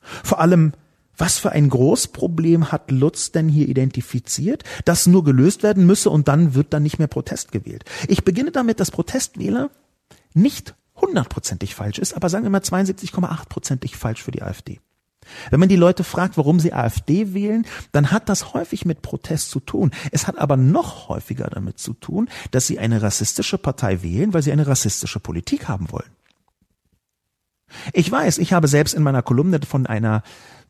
Vor allem, was für ein Großproblem hat Lutz denn hier identifiziert, das nur gelöst werden müsse und dann wird dann nicht mehr Protest gewählt. Ich beginne damit, dass Protestwähler nicht hundertprozentig falsch ist, aber sagen wir mal 72,8prozentig falsch für die AfD. Wenn man die Leute fragt, warum sie AfD wählen, dann hat das häufig mit Protest zu tun. Es hat aber noch häufiger damit zu tun, dass sie eine rassistische Partei wählen, weil sie eine rassistische Politik haben wollen. Ich weiß, ich habe selbst in meiner Kolumne von einer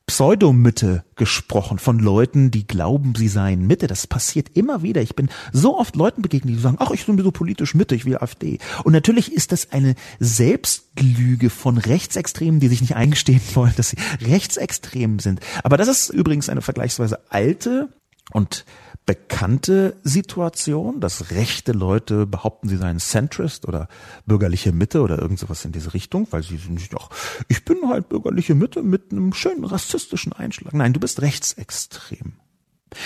Pseudomitte gesprochen von Leuten, die glauben, sie seien Mitte. Das passiert immer wieder. Ich bin so oft Leuten begegnet, die sagen, ach, ich bin so politisch Mitte, ich will AfD. Und natürlich ist das eine Selbstlüge von Rechtsextremen, die sich nicht eingestehen wollen, dass sie rechtsextrem sind. Aber das ist übrigens eine vergleichsweise alte und bekannte Situation, dass rechte Leute behaupten, sie seien Centrist oder bürgerliche Mitte oder irgend sowas in diese Richtung, weil sie nicht, ach, ich bin halt bürgerliche Mitte mit einem schönen rassistischen Einschlag. Nein, du bist rechtsextrem.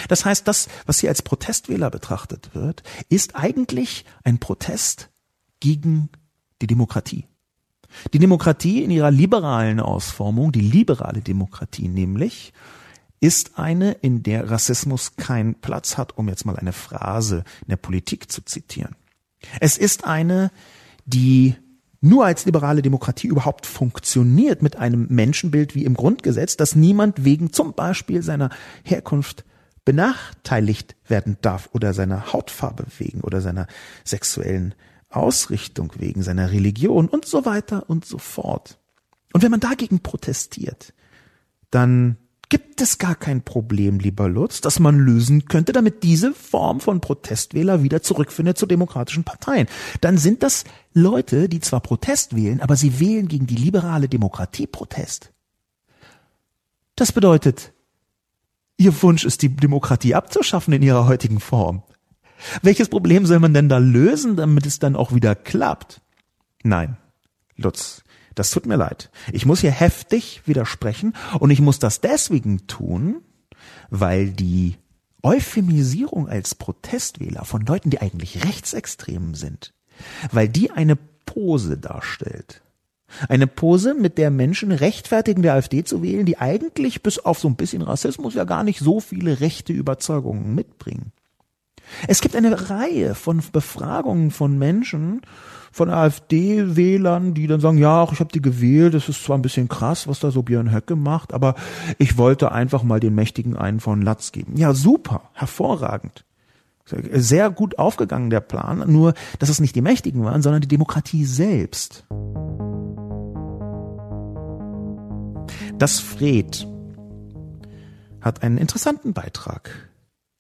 Das heißt, das, was hier als Protestwähler betrachtet wird, ist eigentlich ein Protest gegen die Demokratie. Die Demokratie in ihrer liberalen Ausformung, die liberale Demokratie nämlich, ist eine, in der Rassismus keinen Platz hat, um jetzt mal eine Phrase in der Politik zu zitieren. Es ist eine, die nur als liberale Demokratie überhaupt funktioniert mit einem Menschenbild wie im Grundgesetz, dass niemand wegen zum Beispiel seiner Herkunft benachteiligt werden darf oder seiner Hautfarbe wegen oder seiner sexuellen Ausrichtung wegen, seiner Religion und so weiter und so fort. Und wenn man dagegen protestiert, dann gibt es gar kein Problem, lieber Lutz, das man lösen könnte, damit diese Form von Protestwähler wieder zurückfindet zu demokratischen Parteien. Dann sind das Leute, die zwar Protest wählen, aber sie wählen gegen die liberale Demokratie Protest. Das bedeutet, ihr Wunsch ist, die Demokratie abzuschaffen in ihrer heutigen Form. Welches Problem soll man denn da lösen, damit es dann auch wieder klappt? Nein, Lutz, Das tut mir leid. Ich muss hier heftig widersprechen und ich muss das deswegen tun, weil die Euphemisierung als Protestwähler von Leuten, die eigentlich rechtsextrem sind, weil die eine Pose darstellt. Eine Pose, mit der Menschen rechtfertigen, der AfD zu wählen, die eigentlich bis auf so ein bisschen Rassismus ja gar nicht so viele rechte Überzeugungen mitbringen. Es gibt eine Reihe von Befragungen von Menschen, von AfD-Wählern, die dann sagen, ja, ich habe die gewählt, es ist zwar ein bisschen krass, was da so Björn Höcke macht, aber ich wollte einfach mal den Mächtigen einen von Latz geben. Ja, super, hervorragend. Sehr gut aufgegangen, der Plan, nur, dass es nicht die Mächtigen waren, sondern die Demokratie selbst. Das Fred hat einen interessanten Beitrag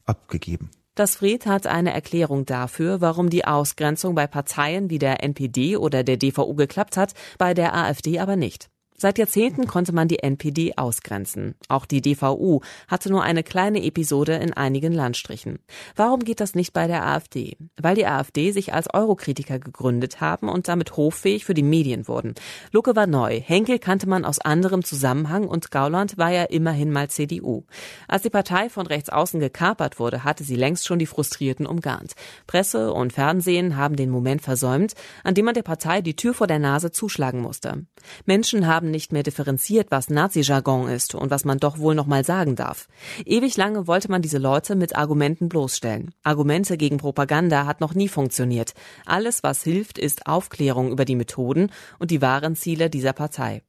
abgegeben. Das Fred hat eine Erklärung dafür, warum die Ausgrenzung bei Parteien wie der NPD oder der DVU geklappt hat, bei der AfD aber nicht. Seit Jahrzehnten konnte man die NPD ausgrenzen. Auch die DVU hatte nur eine kleine Episode in einigen Landstrichen. Warum geht das nicht bei der AfD? Weil die AfD sich als Eurokritiker gegründet haben und damit hoffähig für die Medien wurden. Lucke war neu, Henkel kannte man aus anderem Zusammenhang und Gauland war ja immerhin mal CDU. Als die Partei von rechts außen gekapert wurde, hatte sie längst schon die Frustrierten umgarnt. Presse und Fernsehen haben den Moment versäumt, an dem man der Partei die Tür vor der Nase zuschlagen musste. Menschen haben haben nicht mehr differenziert, was Nazi-Jargon ist und was man doch wohl noch mal sagen darf. Ewig lange wollte man diese Leute mit Argumenten bloßstellen. Argumente gegen Propaganda hat noch nie funktioniert. Alles, was hilft, ist Aufklärung über die Methoden und die wahren Ziele dieser Partei.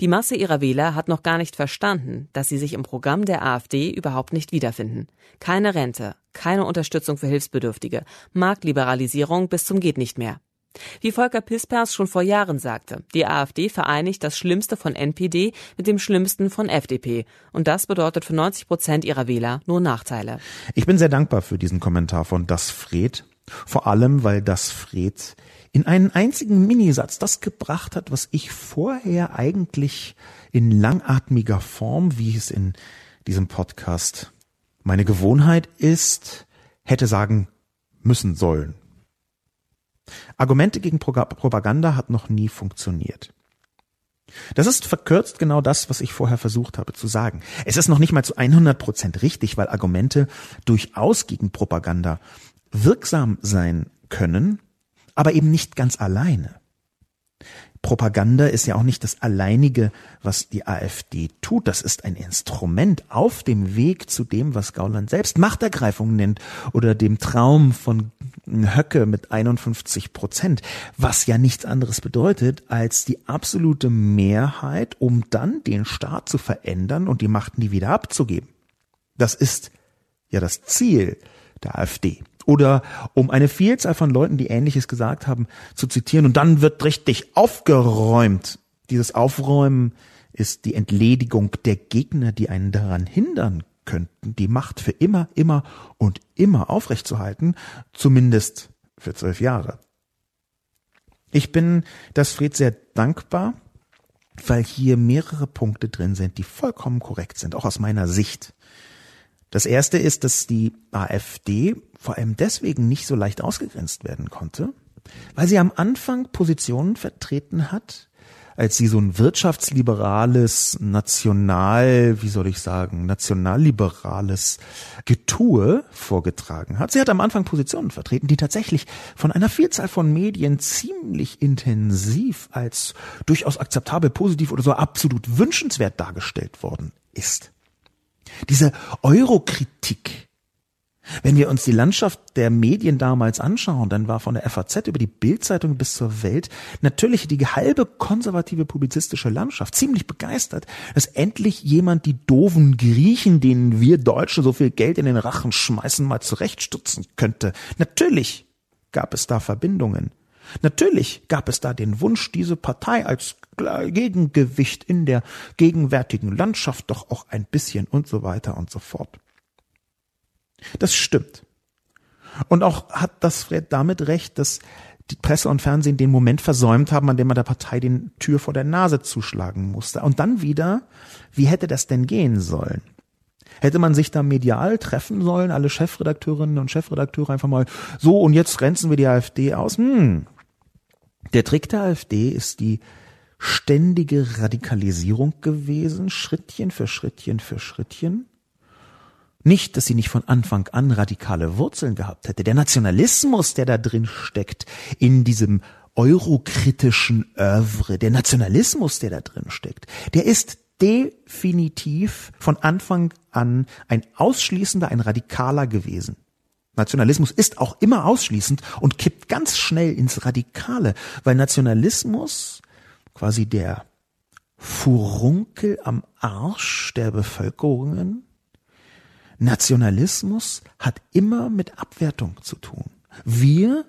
Die Masse ihrer Wähler hat noch gar nicht verstanden, dass sie sich im Programm der AfD überhaupt nicht wiederfinden. Keine Rente, keine Unterstützung für Hilfsbedürftige, Marktliberalisierung bis zum geht nicht mehr. Wie Volker Pispers schon vor Jahren sagte, die AfD vereinigt das Schlimmste von NPD mit dem Schlimmsten von FDP. Und das bedeutet für 90 Prozent ihrer Wähler nur Nachteile. Ich bin sehr dankbar für diesen Kommentar von Das Fred. Vor allem, weil Das Fred in einen einzigen Minisatz das gebracht hat, was ich vorher eigentlich in langatmiger Form, wie es in diesem Podcast meine Gewohnheit ist, hätte sagen müssen sollen. Argumente gegen Propaganda hat noch nie funktioniert. Das ist verkürzt genau das, was ich vorher versucht habe zu sagen. Es ist noch nicht mal zu 100 Prozent richtig, weil Argumente durchaus gegen Propaganda wirksam sein können, aber eben nicht ganz alleine. Propaganda ist ja auch nicht das alleinige, was die AfD tut. Das ist ein Instrument auf dem Weg zu dem, was Gauland selbst Machtergreifung nennt oder dem Traum von Höcke mit 51 Prozent, was ja nichts anderes bedeutet als die absolute Mehrheit, um dann den Staat zu verändern und die Macht nie wieder abzugeben. Das ist ja das Ziel der AfD. Oder um eine Vielzahl von Leuten, die Ähnliches gesagt haben, zu zitieren. Und dann wird richtig aufgeräumt. Dieses Aufräumen ist die Entledigung der Gegner, die einen daran hindern könnten, die Macht für immer, immer und immer aufrechtzuerhalten, zumindest für zwölf Jahre. Ich bin das Fred sehr dankbar, weil hier mehrere Punkte drin sind, die vollkommen korrekt sind, auch aus meiner Sicht. Das erste ist, dass die AfD vor allem deswegen nicht so leicht ausgegrenzt werden konnte, weil sie am Anfang Positionen vertreten hat, als sie so ein wirtschaftsliberales, national, wie soll ich sagen, nationalliberales Getue vorgetragen hat. Sie hat am Anfang Positionen vertreten, die tatsächlich von einer Vielzahl von Medien ziemlich intensiv als durchaus akzeptabel, positiv oder so absolut wünschenswert dargestellt worden ist. Diese Eurokritik, wenn wir uns die Landschaft der Medien damals anschauen, dann war von der FAZ über die Bildzeitung bis zur Welt natürlich die halbe konservative publizistische Landschaft ziemlich begeistert, dass endlich jemand die doofen Griechen, denen wir Deutsche so viel Geld in den Rachen schmeißen, mal zurechtstutzen könnte. Natürlich gab es da Verbindungen. Natürlich gab es da den Wunsch, diese Partei als Gegengewicht in der gegenwärtigen Landschaft doch auch ein bisschen und so weiter und so fort. Das stimmt. Und auch hat das Fred damit recht, dass die Presse und Fernsehen den Moment versäumt haben, an dem man der Partei den Tür vor der Nase zuschlagen musste. Und dann wieder, wie hätte das denn gehen sollen? Hätte man sich da medial treffen sollen, alle Chefredakteurinnen und Chefredakteure einfach mal so und jetzt grenzen wir die AfD aus? Hm. Der Trick der AfD ist die ständige Radikalisierung gewesen, Schrittchen für Schrittchen für Schrittchen. Nicht, dass sie nicht von Anfang an radikale Wurzeln gehabt hätte. Der Nationalismus, der da drin steckt, in diesem eurokritischen Övre, der Nationalismus, der da drin steckt, der ist definitiv von Anfang an ein ausschließender, ein radikaler gewesen. Nationalismus ist auch immer ausschließend und kippt ganz schnell ins Radikale, weil Nationalismus quasi der Furunkel am Arsch der Bevölkerungen. Nationalismus hat immer mit Abwertung zu tun. Wir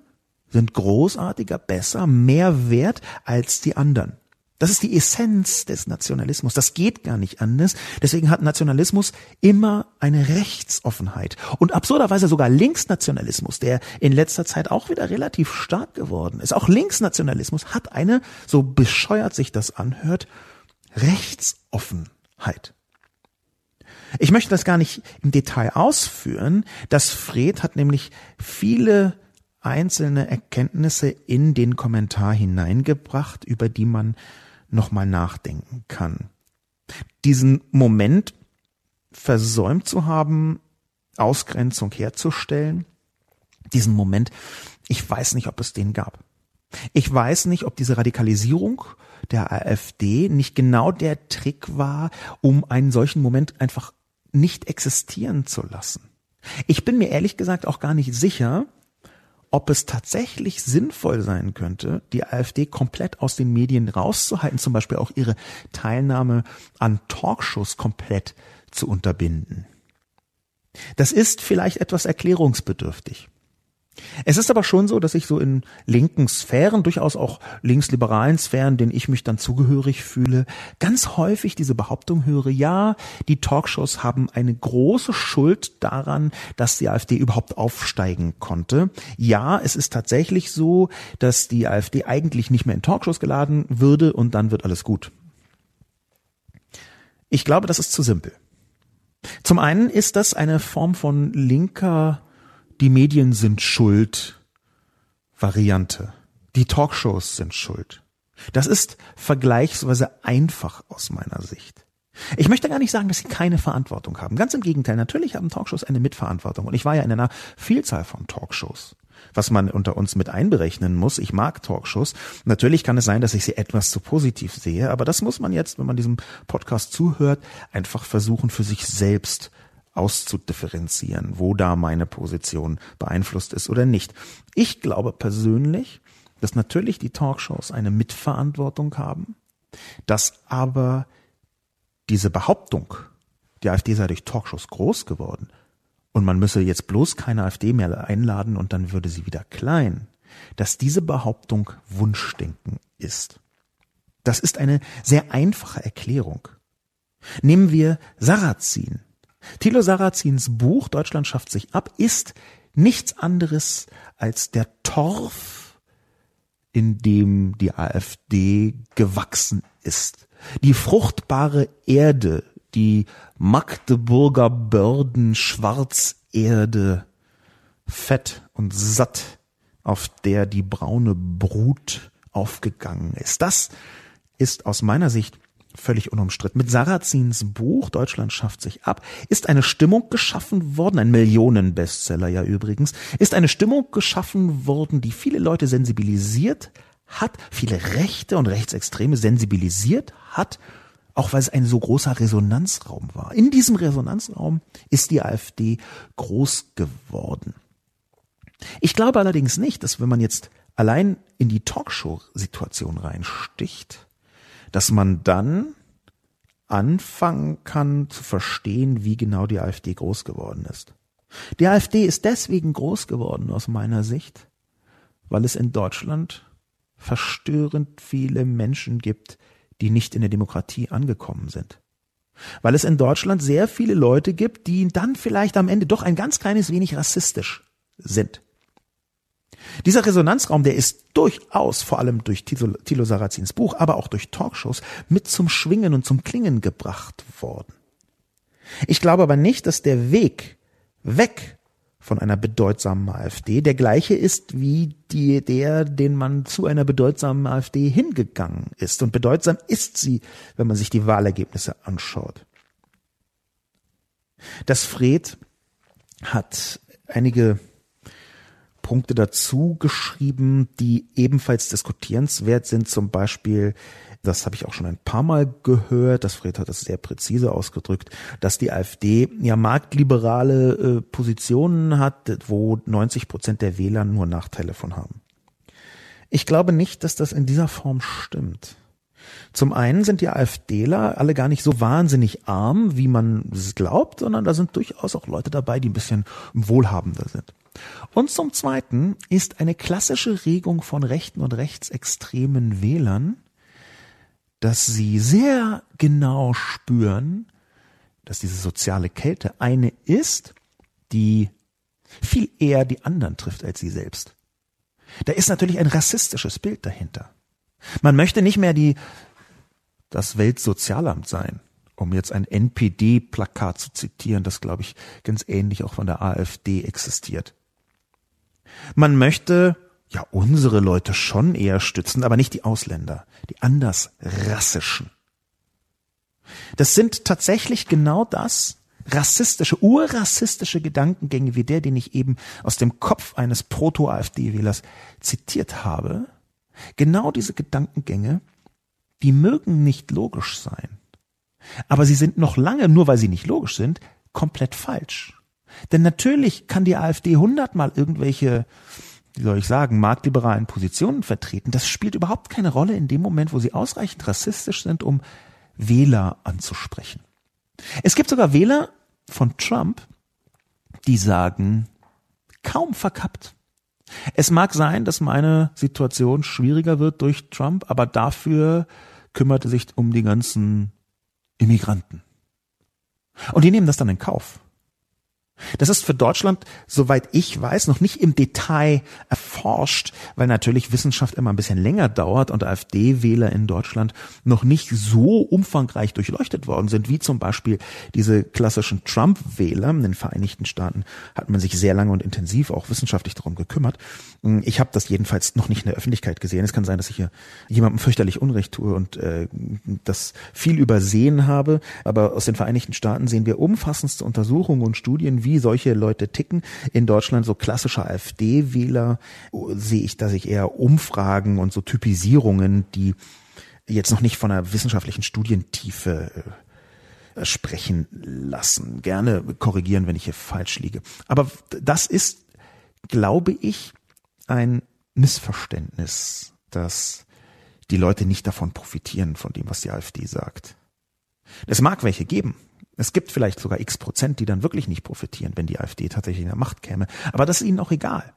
sind großartiger, besser, mehr wert als die anderen. Das ist die Essenz des Nationalismus. Das geht gar nicht anders. Deswegen hat Nationalismus immer eine Rechtsoffenheit. Und absurderweise sogar Linksnationalismus, der in letzter Zeit auch wieder relativ stark geworden ist. Auch Linksnationalismus hat eine, so bescheuert sich das anhört, Rechtsoffenheit. Ich möchte das gar nicht im Detail ausführen. Das Fred hat nämlich viele einzelne Erkenntnisse in den Kommentar hineingebracht, über die man nochmal nachdenken kann. Diesen Moment versäumt zu haben, Ausgrenzung herzustellen, diesen Moment, ich weiß nicht, ob es den gab. Ich weiß nicht, ob diese Radikalisierung der AfD nicht genau der Trick war, um einen solchen Moment einfach nicht existieren zu lassen. Ich bin mir ehrlich gesagt auch gar nicht sicher, ob es tatsächlich sinnvoll sein könnte, die AfD komplett aus den Medien rauszuhalten, zum Beispiel auch ihre Teilnahme an Talkshows komplett zu unterbinden. Das ist vielleicht etwas erklärungsbedürftig. Es ist aber schon so, dass ich so in linken Sphären, durchaus auch linksliberalen Sphären, denen ich mich dann zugehörig fühle, ganz häufig diese Behauptung höre, ja, die Talkshows haben eine große Schuld daran, dass die AfD überhaupt aufsteigen konnte. Ja, es ist tatsächlich so, dass die AfD eigentlich nicht mehr in Talkshows geladen würde und dann wird alles gut. Ich glaube, das ist zu simpel. Zum einen ist das eine Form von linker die Medien sind schuld Variante. Die Talkshows sind schuld. Das ist vergleichsweise einfach aus meiner Sicht. Ich möchte gar nicht sagen, dass sie keine Verantwortung haben. Ganz im Gegenteil, natürlich haben Talkshows eine Mitverantwortung. Und ich war ja in einer Vielzahl von Talkshows. Was man unter uns mit einberechnen muss. Ich mag Talkshows. Natürlich kann es sein, dass ich sie etwas zu positiv sehe, aber das muss man jetzt, wenn man diesem Podcast zuhört, einfach versuchen für sich selbst auszudifferenzieren, wo da meine Position beeinflusst ist oder nicht. Ich glaube persönlich, dass natürlich die Talkshows eine Mitverantwortung haben, dass aber diese Behauptung, die AfD sei durch Talkshows groß geworden und man müsse jetzt bloß keine AfD mehr einladen und dann würde sie wieder klein, dass diese Behauptung Wunschdenken ist. Das ist eine sehr einfache Erklärung. Nehmen wir Sarrazin, Thilo Sarrazins Buch Deutschland schafft sich ab ist nichts anderes als der Torf, in dem die AfD gewachsen ist. Die fruchtbare Erde, die Magdeburger Börden Schwarzerde, fett und satt, auf der die braune Brut aufgegangen ist. Das ist aus meiner Sicht völlig unumstritten. Mit Sarrazins Buch Deutschland schafft sich ab ist eine Stimmung geschaffen worden, ein Millionenbestseller ja übrigens, ist eine Stimmung geschaffen worden, die viele Leute sensibilisiert hat, viele Rechte und Rechtsextreme sensibilisiert hat, auch weil es ein so großer Resonanzraum war. In diesem Resonanzraum ist die AfD groß geworden. Ich glaube allerdings nicht, dass wenn man jetzt allein in die Talkshow-Situation reinsticht, dass man dann anfangen kann zu verstehen, wie genau die AfD groß geworden ist. Die AfD ist deswegen groß geworden aus meiner Sicht, weil es in Deutschland verstörend viele Menschen gibt, die nicht in der Demokratie angekommen sind. Weil es in Deutschland sehr viele Leute gibt, die dann vielleicht am Ende doch ein ganz kleines wenig rassistisch sind. Dieser Resonanzraum, der ist durchaus, vor allem durch Thilo Sarrazins Buch, aber auch durch Talkshows, mit zum Schwingen und zum Klingen gebracht worden. Ich glaube aber nicht, dass der Weg weg von einer bedeutsamen AfD der gleiche ist wie die, der, den man zu einer bedeutsamen AfD hingegangen ist. Und bedeutsam ist sie, wenn man sich die Wahlergebnisse anschaut. Das Fred hat einige Punkte dazu geschrieben, die ebenfalls diskutierenswert sind. Zum Beispiel, das habe ich auch schon ein paar Mal gehört, das Fred hat das sehr präzise ausgedrückt, dass die AfD ja marktliberale äh, Positionen hat, wo 90 Prozent der Wähler nur Nachteile von haben. Ich glaube nicht, dass das in dieser Form stimmt. Zum einen sind die AfDler alle gar nicht so wahnsinnig arm, wie man es glaubt, sondern da sind durchaus auch Leute dabei, die ein bisschen wohlhabender sind. Und zum Zweiten ist eine klassische Regung von rechten und rechtsextremen Wählern, dass sie sehr genau spüren, dass diese soziale Kälte eine ist, die viel eher die anderen trifft als sie selbst. Da ist natürlich ein rassistisches Bild dahinter. Man möchte nicht mehr die, das Weltsozialamt sein, um jetzt ein NPD-Plakat zu zitieren, das glaube ich ganz ähnlich auch von der AfD existiert. Man möchte ja unsere Leute schon eher stützen, aber nicht die Ausländer, die andersrassischen. Das sind tatsächlich genau das, rassistische, urrassistische Gedankengänge wie der, den ich eben aus dem Kopf eines Proto-AfD-Wählers zitiert habe. Genau diese Gedankengänge, die mögen nicht logisch sein. Aber sie sind noch lange, nur weil sie nicht logisch sind, komplett falsch. Denn natürlich kann die AfD hundertmal irgendwelche, wie soll ich sagen, marktliberalen Positionen vertreten. Das spielt überhaupt keine Rolle in dem Moment, wo sie ausreichend rassistisch sind, um Wähler anzusprechen. Es gibt sogar Wähler von Trump, die sagen, kaum verkappt. Es mag sein, dass meine Situation schwieriger wird durch Trump, aber dafür kümmert er sich um die ganzen Immigranten. Und die nehmen das dann in Kauf. Das ist für Deutschland, soweit ich weiß, noch nicht im Detail erforscht, weil natürlich Wissenschaft immer ein bisschen länger dauert und AfD-Wähler in Deutschland noch nicht so umfangreich durchleuchtet worden sind, wie zum Beispiel diese klassischen Trump-Wähler. In den Vereinigten Staaten hat man sich sehr lange und intensiv auch wissenschaftlich darum gekümmert. Ich habe das jedenfalls noch nicht in der Öffentlichkeit gesehen. Es kann sein, dass ich hier jemandem fürchterlich Unrecht tue und äh, das viel übersehen habe. Aber aus den Vereinigten Staaten sehen wir umfassendste Untersuchungen und Studien, wie solche Leute ticken. In Deutschland so klassische AfD-Wähler sehe ich, dass ich eher Umfragen und so Typisierungen, die jetzt noch nicht von einer wissenschaftlichen Studientiefe äh, sprechen lassen. Gerne korrigieren, wenn ich hier falsch liege. Aber das ist, glaube ich, ein Missverständnis, dass die Leute nicht davon profitieren, von dem, was die AfD sagt. Es mag welche geben. Es gibt vielleicht sogar x Prozent, die dann wirklich nicht profitieren, wenn die AfD tatsächlich in der Macht käme. Aber das ist ihnen auch egal.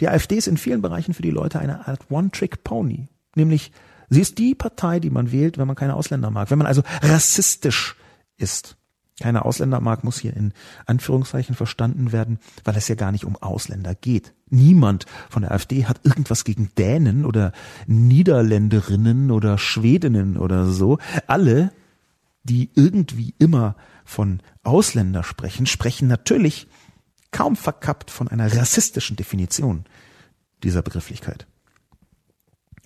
Die AfD ist in vielen Bereichen für die Leute eine Art One-Trick-Pony. Nämlich, sie ist die Partei, die man wählt, wenn man keine Ausländer mag. Wenn man also rassistisch ist. Keine Ausländer mag, muss hier in Anführungszeichen verstanden werden, weil es ja gar nicht um Ausländer geht. Niemand von der AfD hat irgendwas gegen Dänen oder Niederländerinnen oder Schwedinnen oder so. Alle, die irgendwie immer von Ausländer sprechen, sprechen natürlich kaum verkappt von einer rassistischen Definition dieser Begrifflichkeit.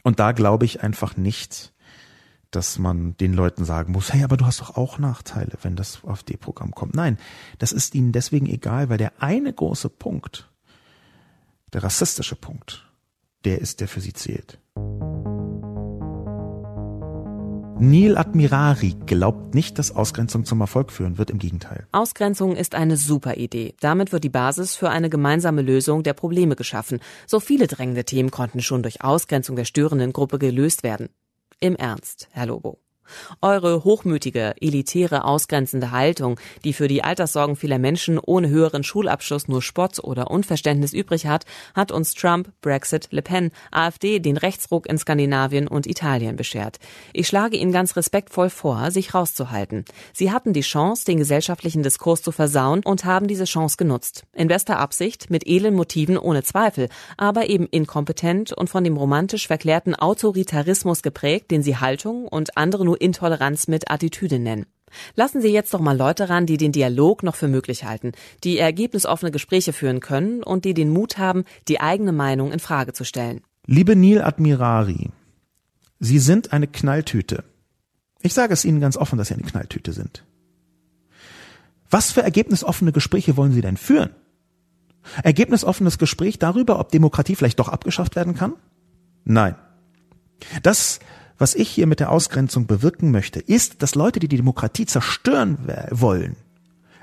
Und da glaube ich einfach nicht, dass man den Leuten sagen muss, hey, aber du hast doch auch Nachteile, wenn das AfD-Programm kommt. Nein, das ist ihnen deswegen egal, weil der eine große Punkt, der rassistische Punkt, der ist, der für sie zählt. Neil Admirari glaubt nicht, dass Ausgrenzung zum Erfolg führen wird, im Gegenteil. Ausgrenzung ist eine super Idee. Damit wird die Basis für eine gemeinsame Lösung der Probleme geschaffen. So viele drängende Themen konnten schon durch Ausgrenzung der störenden Gruppe gelöst werden. Im Ernst, Herr Lobo. Eure hochmütige, elitäre, ausgrenzende Haltung, die für die Alterssorgen vieler Menschen ohne höheren Schulabschluss nur Spott oder Unverständnis übrig hat, hat uns Trump, Brexit, Le Pen, AfD den Rechtsruck in Skandinavien und Italien beschert. Ich schlage Ihnen ganz respektvoll vor, sich rauszuhalten. Sie hatten die Chance, den gesellschaftlichen Diskurs zu versauen und haben diese Chance genutzt. In bester Absicht, mit edlen Motiven ohne Zweifel, aber eben inkompetent und von dem romantisch verklärten Autoritarismus geprägt, den Sie Haltung und andere nur Intoleranz mit Attitüde nennen. Lassen Sie jetzt doch mal Leute ran, die den Dialog noch für möglich halten, die ergebnisoffene Gespräche führen können und die den Mut haben, die eigene Meinung in Frage zu stellen. Liebe Neil Admirari, Sie sind eine Knalltüte. Ich sage es Ihnen ganz offen, dass Sie eine Knalltüte sind. Was für ergebnisoffene Gespräche wollen Sie denn führen? Ergebnisoffenes Gespräch darüber, ob Demokratie vielleicht doch abgeschafft werden kann? Nein. Das, was ich hier mit der Ausgrenzung bewirken möchte, ist, dass Leute, die die Demokratie zerstören wollen,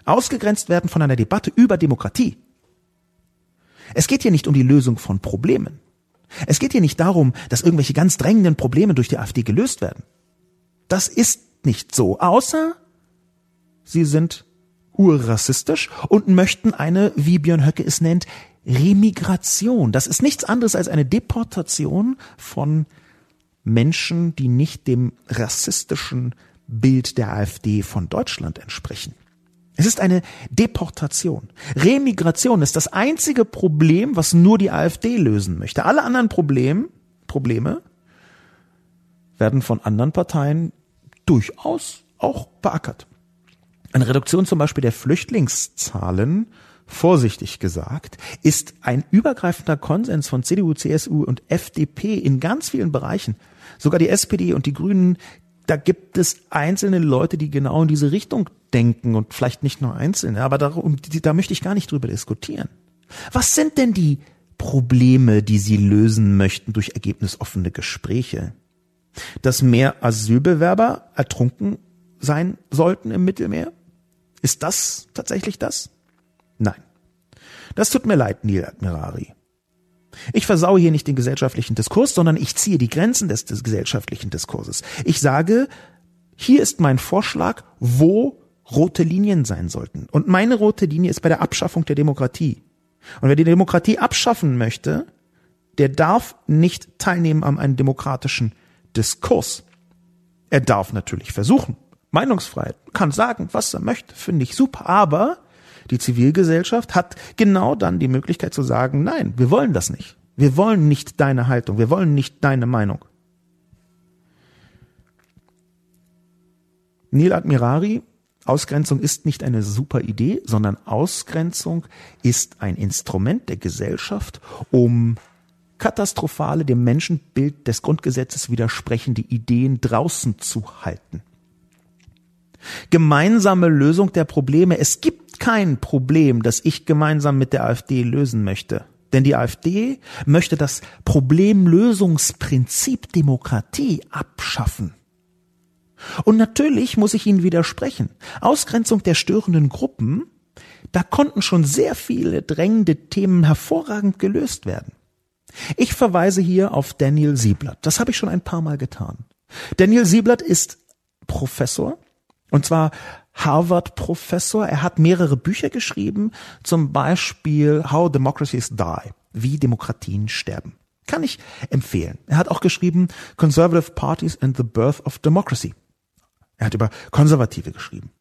ausgegrenzt werden von einer Debatte über Demokratie. Es geht hier nicht um die Lösung von Problemen. Es geht hier nicht darum, dass irgendwelche ganz drängenden Probleme durch die AfD gelöst werden. Das ist nicht so, außer sie sind urrassistisch und möchten eine, wie Björn Höcke es nennt, Remigration. Das ist nichts anderes als eine Deportation von Menschen, die nicht dem rassistischen Bild der AfD von Deutschland entsprechen. Es ist eine Deportation. Remigration ist das einzige Problem, was nur die AfD lösen möchte. Alle anderen Problem, Probleme werden von anderen Parteien durchaus auch beackert. Eine Reduktion zum Beispiel der Flüchtlingszahlen, vorsichtig gesagt, ist ein übergreifender Konsens von CDU, CSU und FDP in ganz vielen Bereichen. Sogar die SPD und die Grünen, da gibt es einzelne Leute, die genau in diese Richtung denken und vielleicht nicht nur einzelne, aber darum, da möchte ich gar nicht drüber diskutieren. Was sind denn die Probleme, die Sie lösen möchten durch ergebnisoffene Gespräche? Dass mehr Asylbewerber ertrunken sein sollten im Mittelmeer? Ist das tatsächlich das? Nein. Das tut mir leid, Neil Admirari. Ich versaue hier nicht den gesellschaftlichen Diskurs, sondern ich ziehe die Grenzen des, des gesellschaftlichen Diskurses. Ich sage, hier ist mein Vorschlag, wo rote Linien sein sollten. Und meine rote Linie ist bei der Abschaffung der Demokratie. Und wer die Demokratie abschaffen möchte, der darf nicht teilnehmen an einem demokratischen Diskurs. Er darf natürlich versuchen. Meinungsfreiheit. Kann sagen, was er möchte, finde ich super. Aber die Zivilgesellschaft hat genau dann die Möglichkeit zu sagen, nein, wir wollen das nicht. Wir wollen nicht deine Haltung. Wir wollen nicht deine Meinung. Neil Admirari, Ausgrenzung ist nicht eine super Idee, sondern Ausgrenzung ist ein Instrument der Gesellschaft, um katastrophale, dem Menschenbild des Grundgesetzes widersprechende Ideen draußen zu halten. Gemeinsame Lösung der Probleme. Es gibt kein Problem, das ich gemeinsam mit der AfD lösen möchte. Denn die AfD möchte das Problemlösungsprinzip Demokratie abschaffen. Und natürlich muss ich Ihnen widersprechen. Ausgrenzung der störenden Gruppen, da konnten schon sehr viele drängende Themen hervorragend gelöst werden. Ich verweise hier auf Daniel Sieblatt. Das habe ich schon ein paar Mal getan. Daniel Sieblatt ist Professor und zwar Harvard-Professor. Er hat mehrere Bücher geschrieben, zum Beispiel How Democracies Die, wie Demokratien sterben. Kann ich empfehlen. Er hat auch geschrieben Conservative Parties and the Birth of Democracy. Er hat über Konservative geschrieben.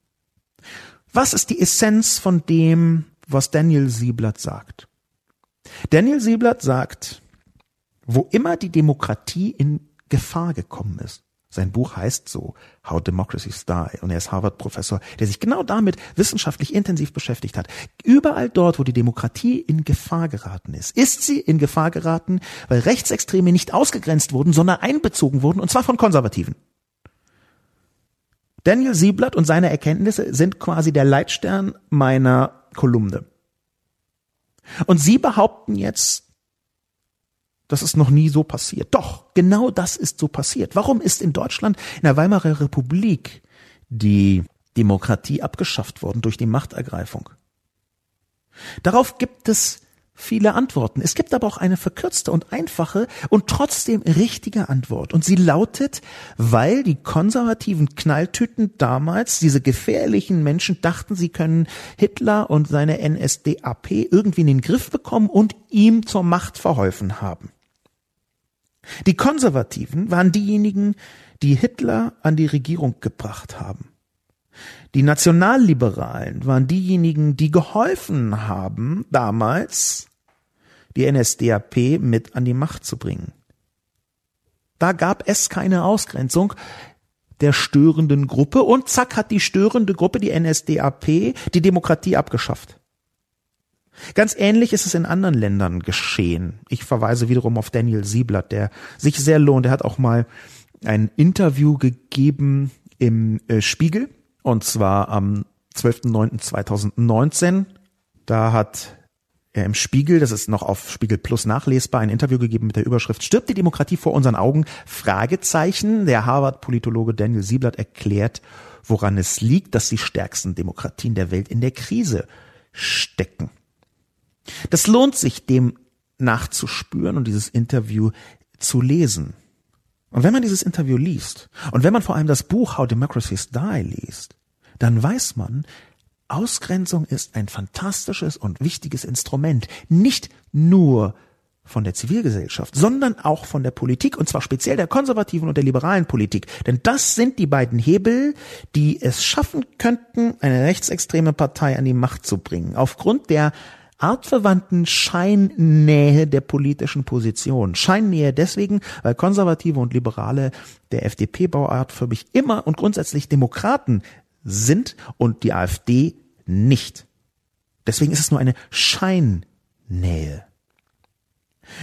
Was ist die Essenz von dem, was Daniel Sieblatt sagt? Daniel Sieblatt sagt, wo immer die Demokratie in Gefahr gekommen ist, sein Buch heißt so, How Democracies Die. Und er ist Harvard-Professor, der sich genau damit wissenschaftlich intensiv beschäftigt hat. Überall dort, wo die Demokratie in Gefahr geraten ist, ist sie in Gefahr geraten, weil Rechtsextreme nicht ausgegrenzt wurden, sondern einbezogen wurden, und zwar von Konservativen. Daniel Sieblatt und seine Erkenntnisse sind quasi der Leitstern meiner Kolumne. Und Sie behaupten jetzt, das ist noch nie so passiert. Doch, genau das ist so passiert. Warum ist in Deutschland, in der Weimarer Republik, die Demokratie abgeschafft worden durch die Machtergreifung? Darauf gibt es viele Antworten. Es gibt aber auch eine verkürzte und einfache und trotzdem richtige Antwort. Und sie lautet, weil die konservativen Knalltüten damals, diese gefährlichen Menschen, dachten, sie können Hitler und seine NSDAP irgendwie in den Griff bekommen und ihm zur Macht verholfen haben. Die Konservativen waren diejenigen, die Hitler an die Regierung gebracht haben. Die Nationalliberalen waren diejenigen, die geholfen haben, damals die NSDAP mit an die Macht zu bringen. Da gab es keine Ausgrenzung. der störenden Gruppe und zack hat die störende Gruppe, die NSDAP, die Demokratie abgeschafft. Ganz ähnlich ist es in anderen Ländern geschehen. Ich verweise wiederum auf Daniel Sieblatt, der sich sehr lohnt. Er hat auch mal ein Interview gegeben im äh, Spiegel und zwar am 12.09.2019. Da hat er im Spiegel, das ist noch auf Spiegel Plus nachlesbar, ein Interview gegeben mit der Überschrift Stirbt die Demokratie vor unseren Augen? Fragezeichen. Der Harvard-Politologe Daniel Sieblatt erklärt, woran es liegt, dass die stärksten Demokratien der Welt in der Krise stecken. Das lohnt sich, dem nachzuspüren und dieses Interview zu lesen. Und wenn man dieses Interview liest und wenn man vor allem das Buch How Democracies Die liest, dann weiß man, Ausgrenzung ist ein fantastisches und wichtiges Instrument, nicht nur von der Zivilgesellschaft, sondern auch von der Politik, und zwar speziell der konservativen und der liberalen Politik. Denn das sind die beiden Hebel, die es schaffen könnten, eine rechtsextreme Partei an die Macht zu bringen. Aufgrund der artverwandten Scheinnähe der politischen Position. Scheinnähe deswegen, weil Konservative und Liberale der FDP-Bauart für mich immer und grundsätzlich Demokraten sind und die AfD nicht. Deswegen ist es nur eine Scheinnähe.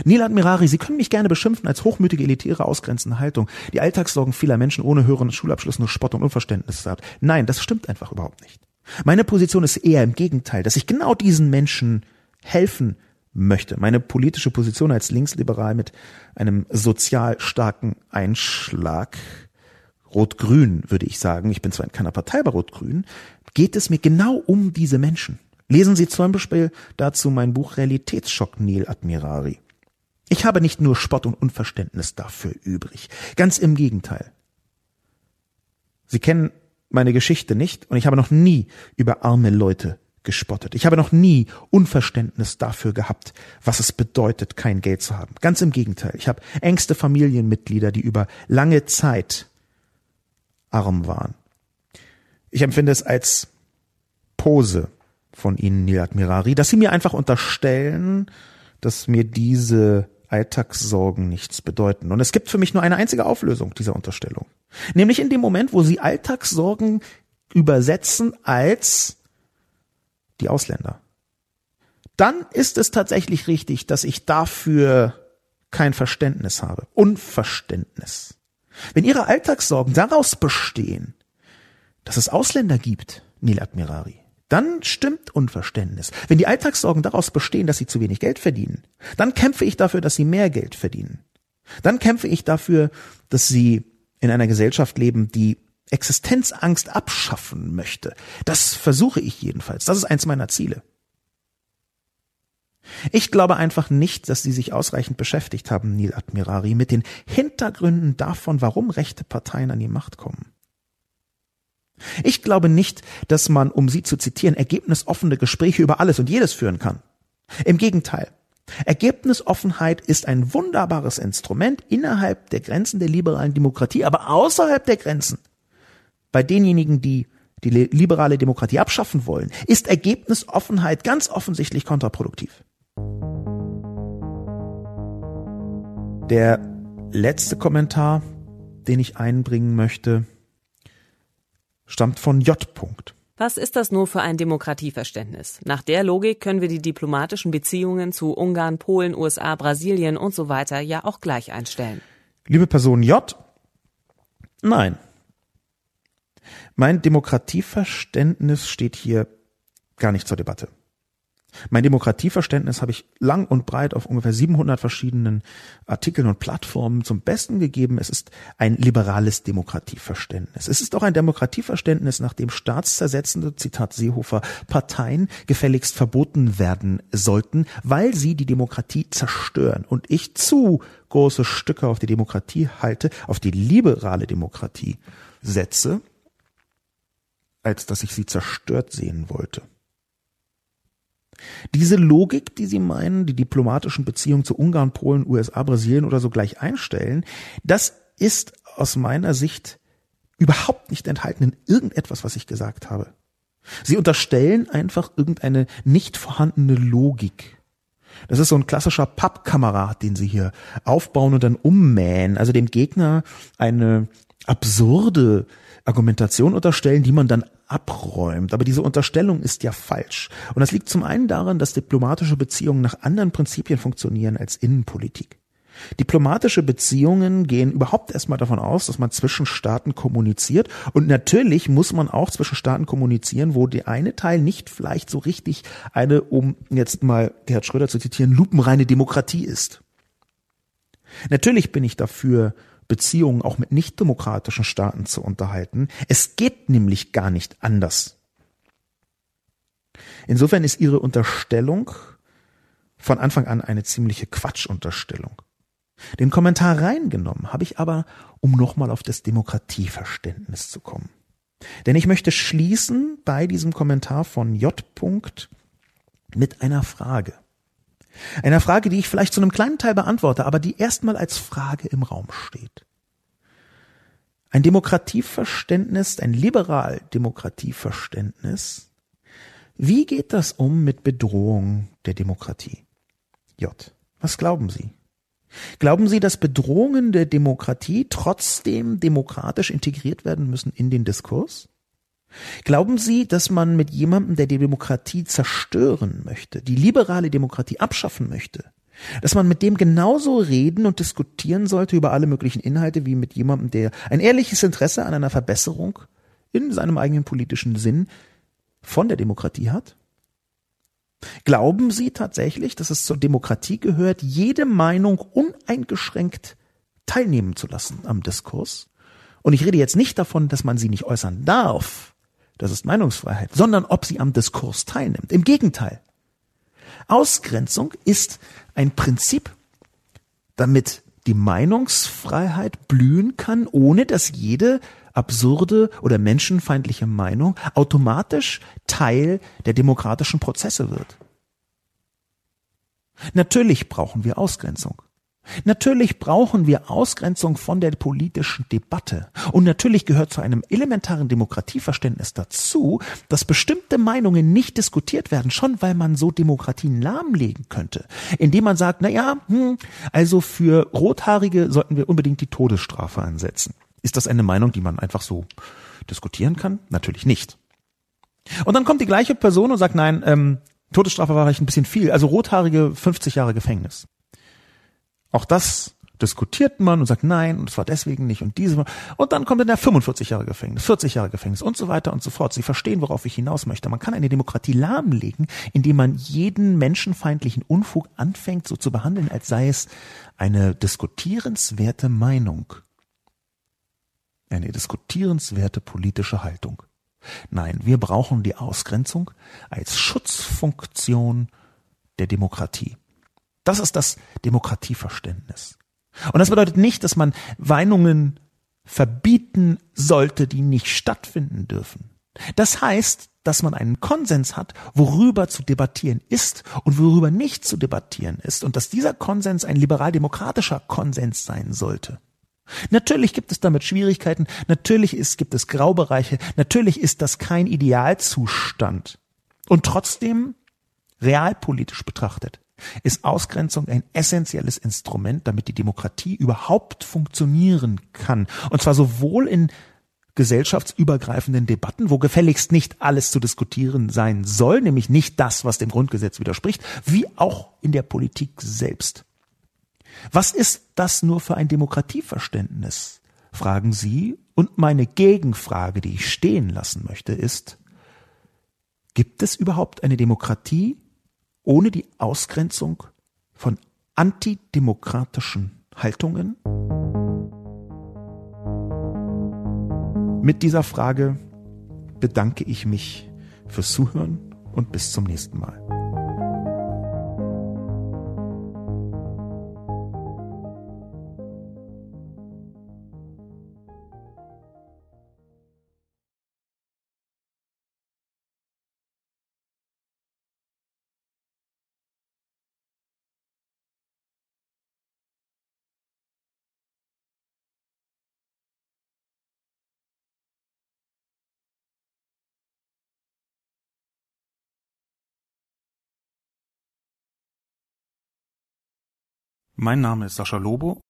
Neil Admirari, Sie können mich gerne beschimpfen als hochmütige, elitäre, ausgrenzende Haltung, die Alltagssorgen vieler Menschen ohne höheren Schulabschluss nur Spott und Unverständnis hat. Nein, das stimmt einfach überhaupt nicht. Meine Position ist eher im Gegenteil, dass ich genau diesen Menschen helfen möchte. Meine politische Position als Linksliberal mit einem sozial starken Einschlag Rot-Grün, würde ich sagen, ich bin zwar in keiner Partei bei Rot-Grün, geht es mir genau um diese Menschen. Lesen Sie zum Beispiel dazu mein Buch Realitätsschock Neil Admirari. Ich habe nicht nur Spott und Unverständnis dafür übrig. Ganz im Gegenteil. Sie kennen meine Geschichte nicht und ich habe noch nie über arme Leute gespottet. Ich habe noch nie Unverständnis dafür gehabt, was es bedeutet, kein Geld zu haben. Ganz im Gegenteil. Ich habe engste Familienmitglieder, die über lange Zeit arm waren. Ich empfinde es als Pose von Ihnen, Neil Admirari, dass Sie mir einfach unterstellen, dass mir diese Alltagssorgen nichts bedeuten. Und es gibt für mich nur eine einzige Auflösung dieser Unterstellung. Nämlich in dem Moment, wo Sie Alltagssorgen übersetzen als die Ausländer. Dann ist es tatsächlich richtig, dass ich dafür kein Verständnis habe. Unverständnis. Wenn Ihre Alltagssorgen daraus bestehen, dass es Ausländer gibt, Neil Admirari, dann stimmt Unverständnis. Wenn die Alltagssorgen daraus bestehen, dass sie zu wenig Geld verdienen, dann kämpfe ich dafür, dass sie mehr Geld verdienen. Dann kämpfe ich dafür, dass sie in einer Gesellschaft leben, die Existenzangst abschaffen möchte. Das versuche ich jedenfalls. Das ist eins meiner Ziele. Ich glaube einfach nicht, dass Sie sich ausreichend beschäftigt haben, Neil Admirari, mit den Hintergründen davon, warum rechte Parteien an die Macht kommen. Ich glaube nicht, dass man, um Sie zu zitieren, ergebnisoffene Gespräche über alles und jedes führen kann. Im Gegenteil. Ergebnisoffenheit ist ein wunderbares Instrument innerhalb der Grenzen der liberalen Demokratie, aber außerhalb der Grenzen. Bei denjenigen, die die liberale Demokratie abschaffen wollen, ist Ergebnisoffenheit ganz offensichtlich kontraproduktiv. Der letzte Kommentar, den ich einbringen möchte, stammt von J. Was ist das nur für ein Demokratieverständnis? Nach der Logik können wir die diplomatischen Beziehungen zu Ungarn, Polen, USA, Brasilien und so weiter ja auch gleich einstellen. Liebe Person J, nein. Mein Demokratieverständnis steht hier gar nicht zur Debatte. Mein Demokratieverständnis habe ich lang und breit auf ungefähr 700 verschiedenen Artikeln und Plattformen zum Besten gegeben. Es ist ein liberales Demokratieverständnis. Es ist auch ein Demokratieverständnis, nach dem staatszersetzende, Zitat Seehofer, Parteien gefälligst verboten werden sollten, weil sie die Demokratie zerstören. Und ich zu große Stücke auf die Demokratie halte, auf die liberale Demokratie setze, als dass ich sie zerstört sehen wollte. Diese Logik, die Sie meinen, die diplomatischen Beziehungen zu Ungarn, Polen, USA, Brasilien oder so gleich einstellen, das ist aus meiner Sicht überhaupt nicht enthalten in irgendetwas, was ich gesagt habe. Sie unterstellen einfach irgendeine nicht vorhandene Logik. Das ist so ein klassischer Pappkamerad, den sie hier aufbauen und dann ummähen, also dem Gegner eine absurde Argumentation unterstellen, die man dann abräumt. Aber diese Unterstellung ist ja falsch. Und das liegt zum einen daran, dass diplomatische Beziehungen nach anderen Prinzipien funktionieren als Innenpolitik. Diplomatische Beziehungen gehen überhaupt erstmal davon aus, dass man zwischen Staaten kommuniziert. Und natürlich muss man auch zwischen Staaten kommunizieren, wo der eine Teil nicht vielleicht so richtig eine, um jetzt mal Gerhard Schröder zu zitieren, lupenreine Demokratie ist. Natürlich bin ich dafür, Beziehungen auch mit nichtdemokratischen Staaten zu unterhalten. Es geht nämlich gar nicht anders. Insofern ist Ihre Unterstellung von Anfang an eine ziemliche Quatschunterstellung. Den Kommentar reingenommen habe ich aber, um nochmal auf das Demokratieverständnis zu kommen. Denn ich möchte schließen bei diesem Kommentar von J. mit einer Frage. Einer Frage, die ich vielleicht zu einem kleinen Teil beantworte, aber die erstmal als Frage im Raum steht. Ein Demokratieverständnis, ein liberal-Demokratieverständnis, wie geht das um mit Bedrohung der Demokratie? J. Was glauben Sie? Glauben Sie, dass Bedrohungen der Demokratie trotzdem demokratisch integriert werden müssen in den Diskurs? Glauben Sie, dass man mit jemandem, der die Demokratie zerstören möchte, die liberale Demokratie abschaffen möchte, dass man mit dem genauso reden und diskutieren sollte über alle möglichen Inhalte wie mit jemandem, der ein ehrliches Interesse an einer Verbesserung in seinem eigenen politischen Sinn von der Demokratie hat? Glauben Sie tatsächlich, dass es zur Demokratie gehört, jede Meinung uneingeschränkt teilnehmen zu lassen am Diskurs? Und ich rede jetzt nicht davon, dass man sie nicht äußern darf, das ist Meinungsfreiheit, sondern ob sie am Diskurs teilnimmt. Im Gegenteil. Ausgrenzung ist ein Prinzip, damit die Meinungsfreiheit blühen kann, ohne dass jede absurde oder menschenfeindliche Meinung automatisch Teil der demokratischen Prozesse wird. Natürlich brauchen wir Ausgrenzung. Natürlich brauchen wir Ausgrenzung von der politischen Debatte. Und natürlich gehört zu einem elementaren Demokratieverständnis dazu, dass bestimmte Meinungen nicht diskutiert werden, schon weil man so Demokratien lahmlegen könnte. Indem man sagt, na ja, hm, also für Rothaarige sollten wir unbedingt die Todesstrafe ansetzen. Ist das eine Meinung, die man einfach so diskutieren kann? Natürlich nicht. Und dann kommt die gleiche Person und sagt, nein, ähm, Todesstrafe war vielleicht ein bisschen viel. Also Rothaarige 50 Jahre Gefängnis. Auch das diskutiert man und sagt nein und es war deswegen nicht und diese und dann kommt dann der 45 Jahre Gefängnis, 40 Jahre Gefängnis und so weiter und so fort. Sie verstehen, worauf ich hinaus möchte. Man kann eine Demokratie lahmlegen, indem man jeden menschenfeindlichen Unfug anfängt so zu behandeln, als sei es eine diskutierenswerte Meinung. Eine diskutierenswerte politische Haltung. Nein, wir brauchen die Ausgrenzung als Schutzfunktion der Demokratie. Das ist das Demokratieverständnis. Und das bedeutet nicht, dass man Weinungen verbieten sollte, die nicht stattfinden dürfen. Das heißt, dass man einen Konsens hat, worüber zu debattieren ist und worüber nicht zu debattieren ist und dass dieser Konsens ein liberal-demokratischer Konsens sein sollte. Natürlich gibt es damit Schwierigkeiten, natürlich ist, gibt es Graubereiche, natürlich ist das kein Idealzustand. Und trotzdem, realpolitisch betrachtet, ist Ausgrenzung ein essentielles Instrument, damit die Demokratie überhaupt funktionieren kann. Und zwar sowohl in gesellschaftsübergreifenden Debatten, wo gefälligst nicht alles zu diskutieren sein soll, nämlich nicht das, was dem Grundgesetz widerspricht, wie auch in der Politik selbst. Was ist das nur für ein Demokratieverständnis? fragen Sie, und meine Gegenfrage, die ich stehen lassen möchte, ist, gibt es überhaupt eine Demokratie ohne die Ausgrenzung von antidemokratischen Haltungen? Mit dieser Frage bedanke ich mich fürs Zuhören und bis zum nächsten Mal. Mein Name ist Sascha Lobo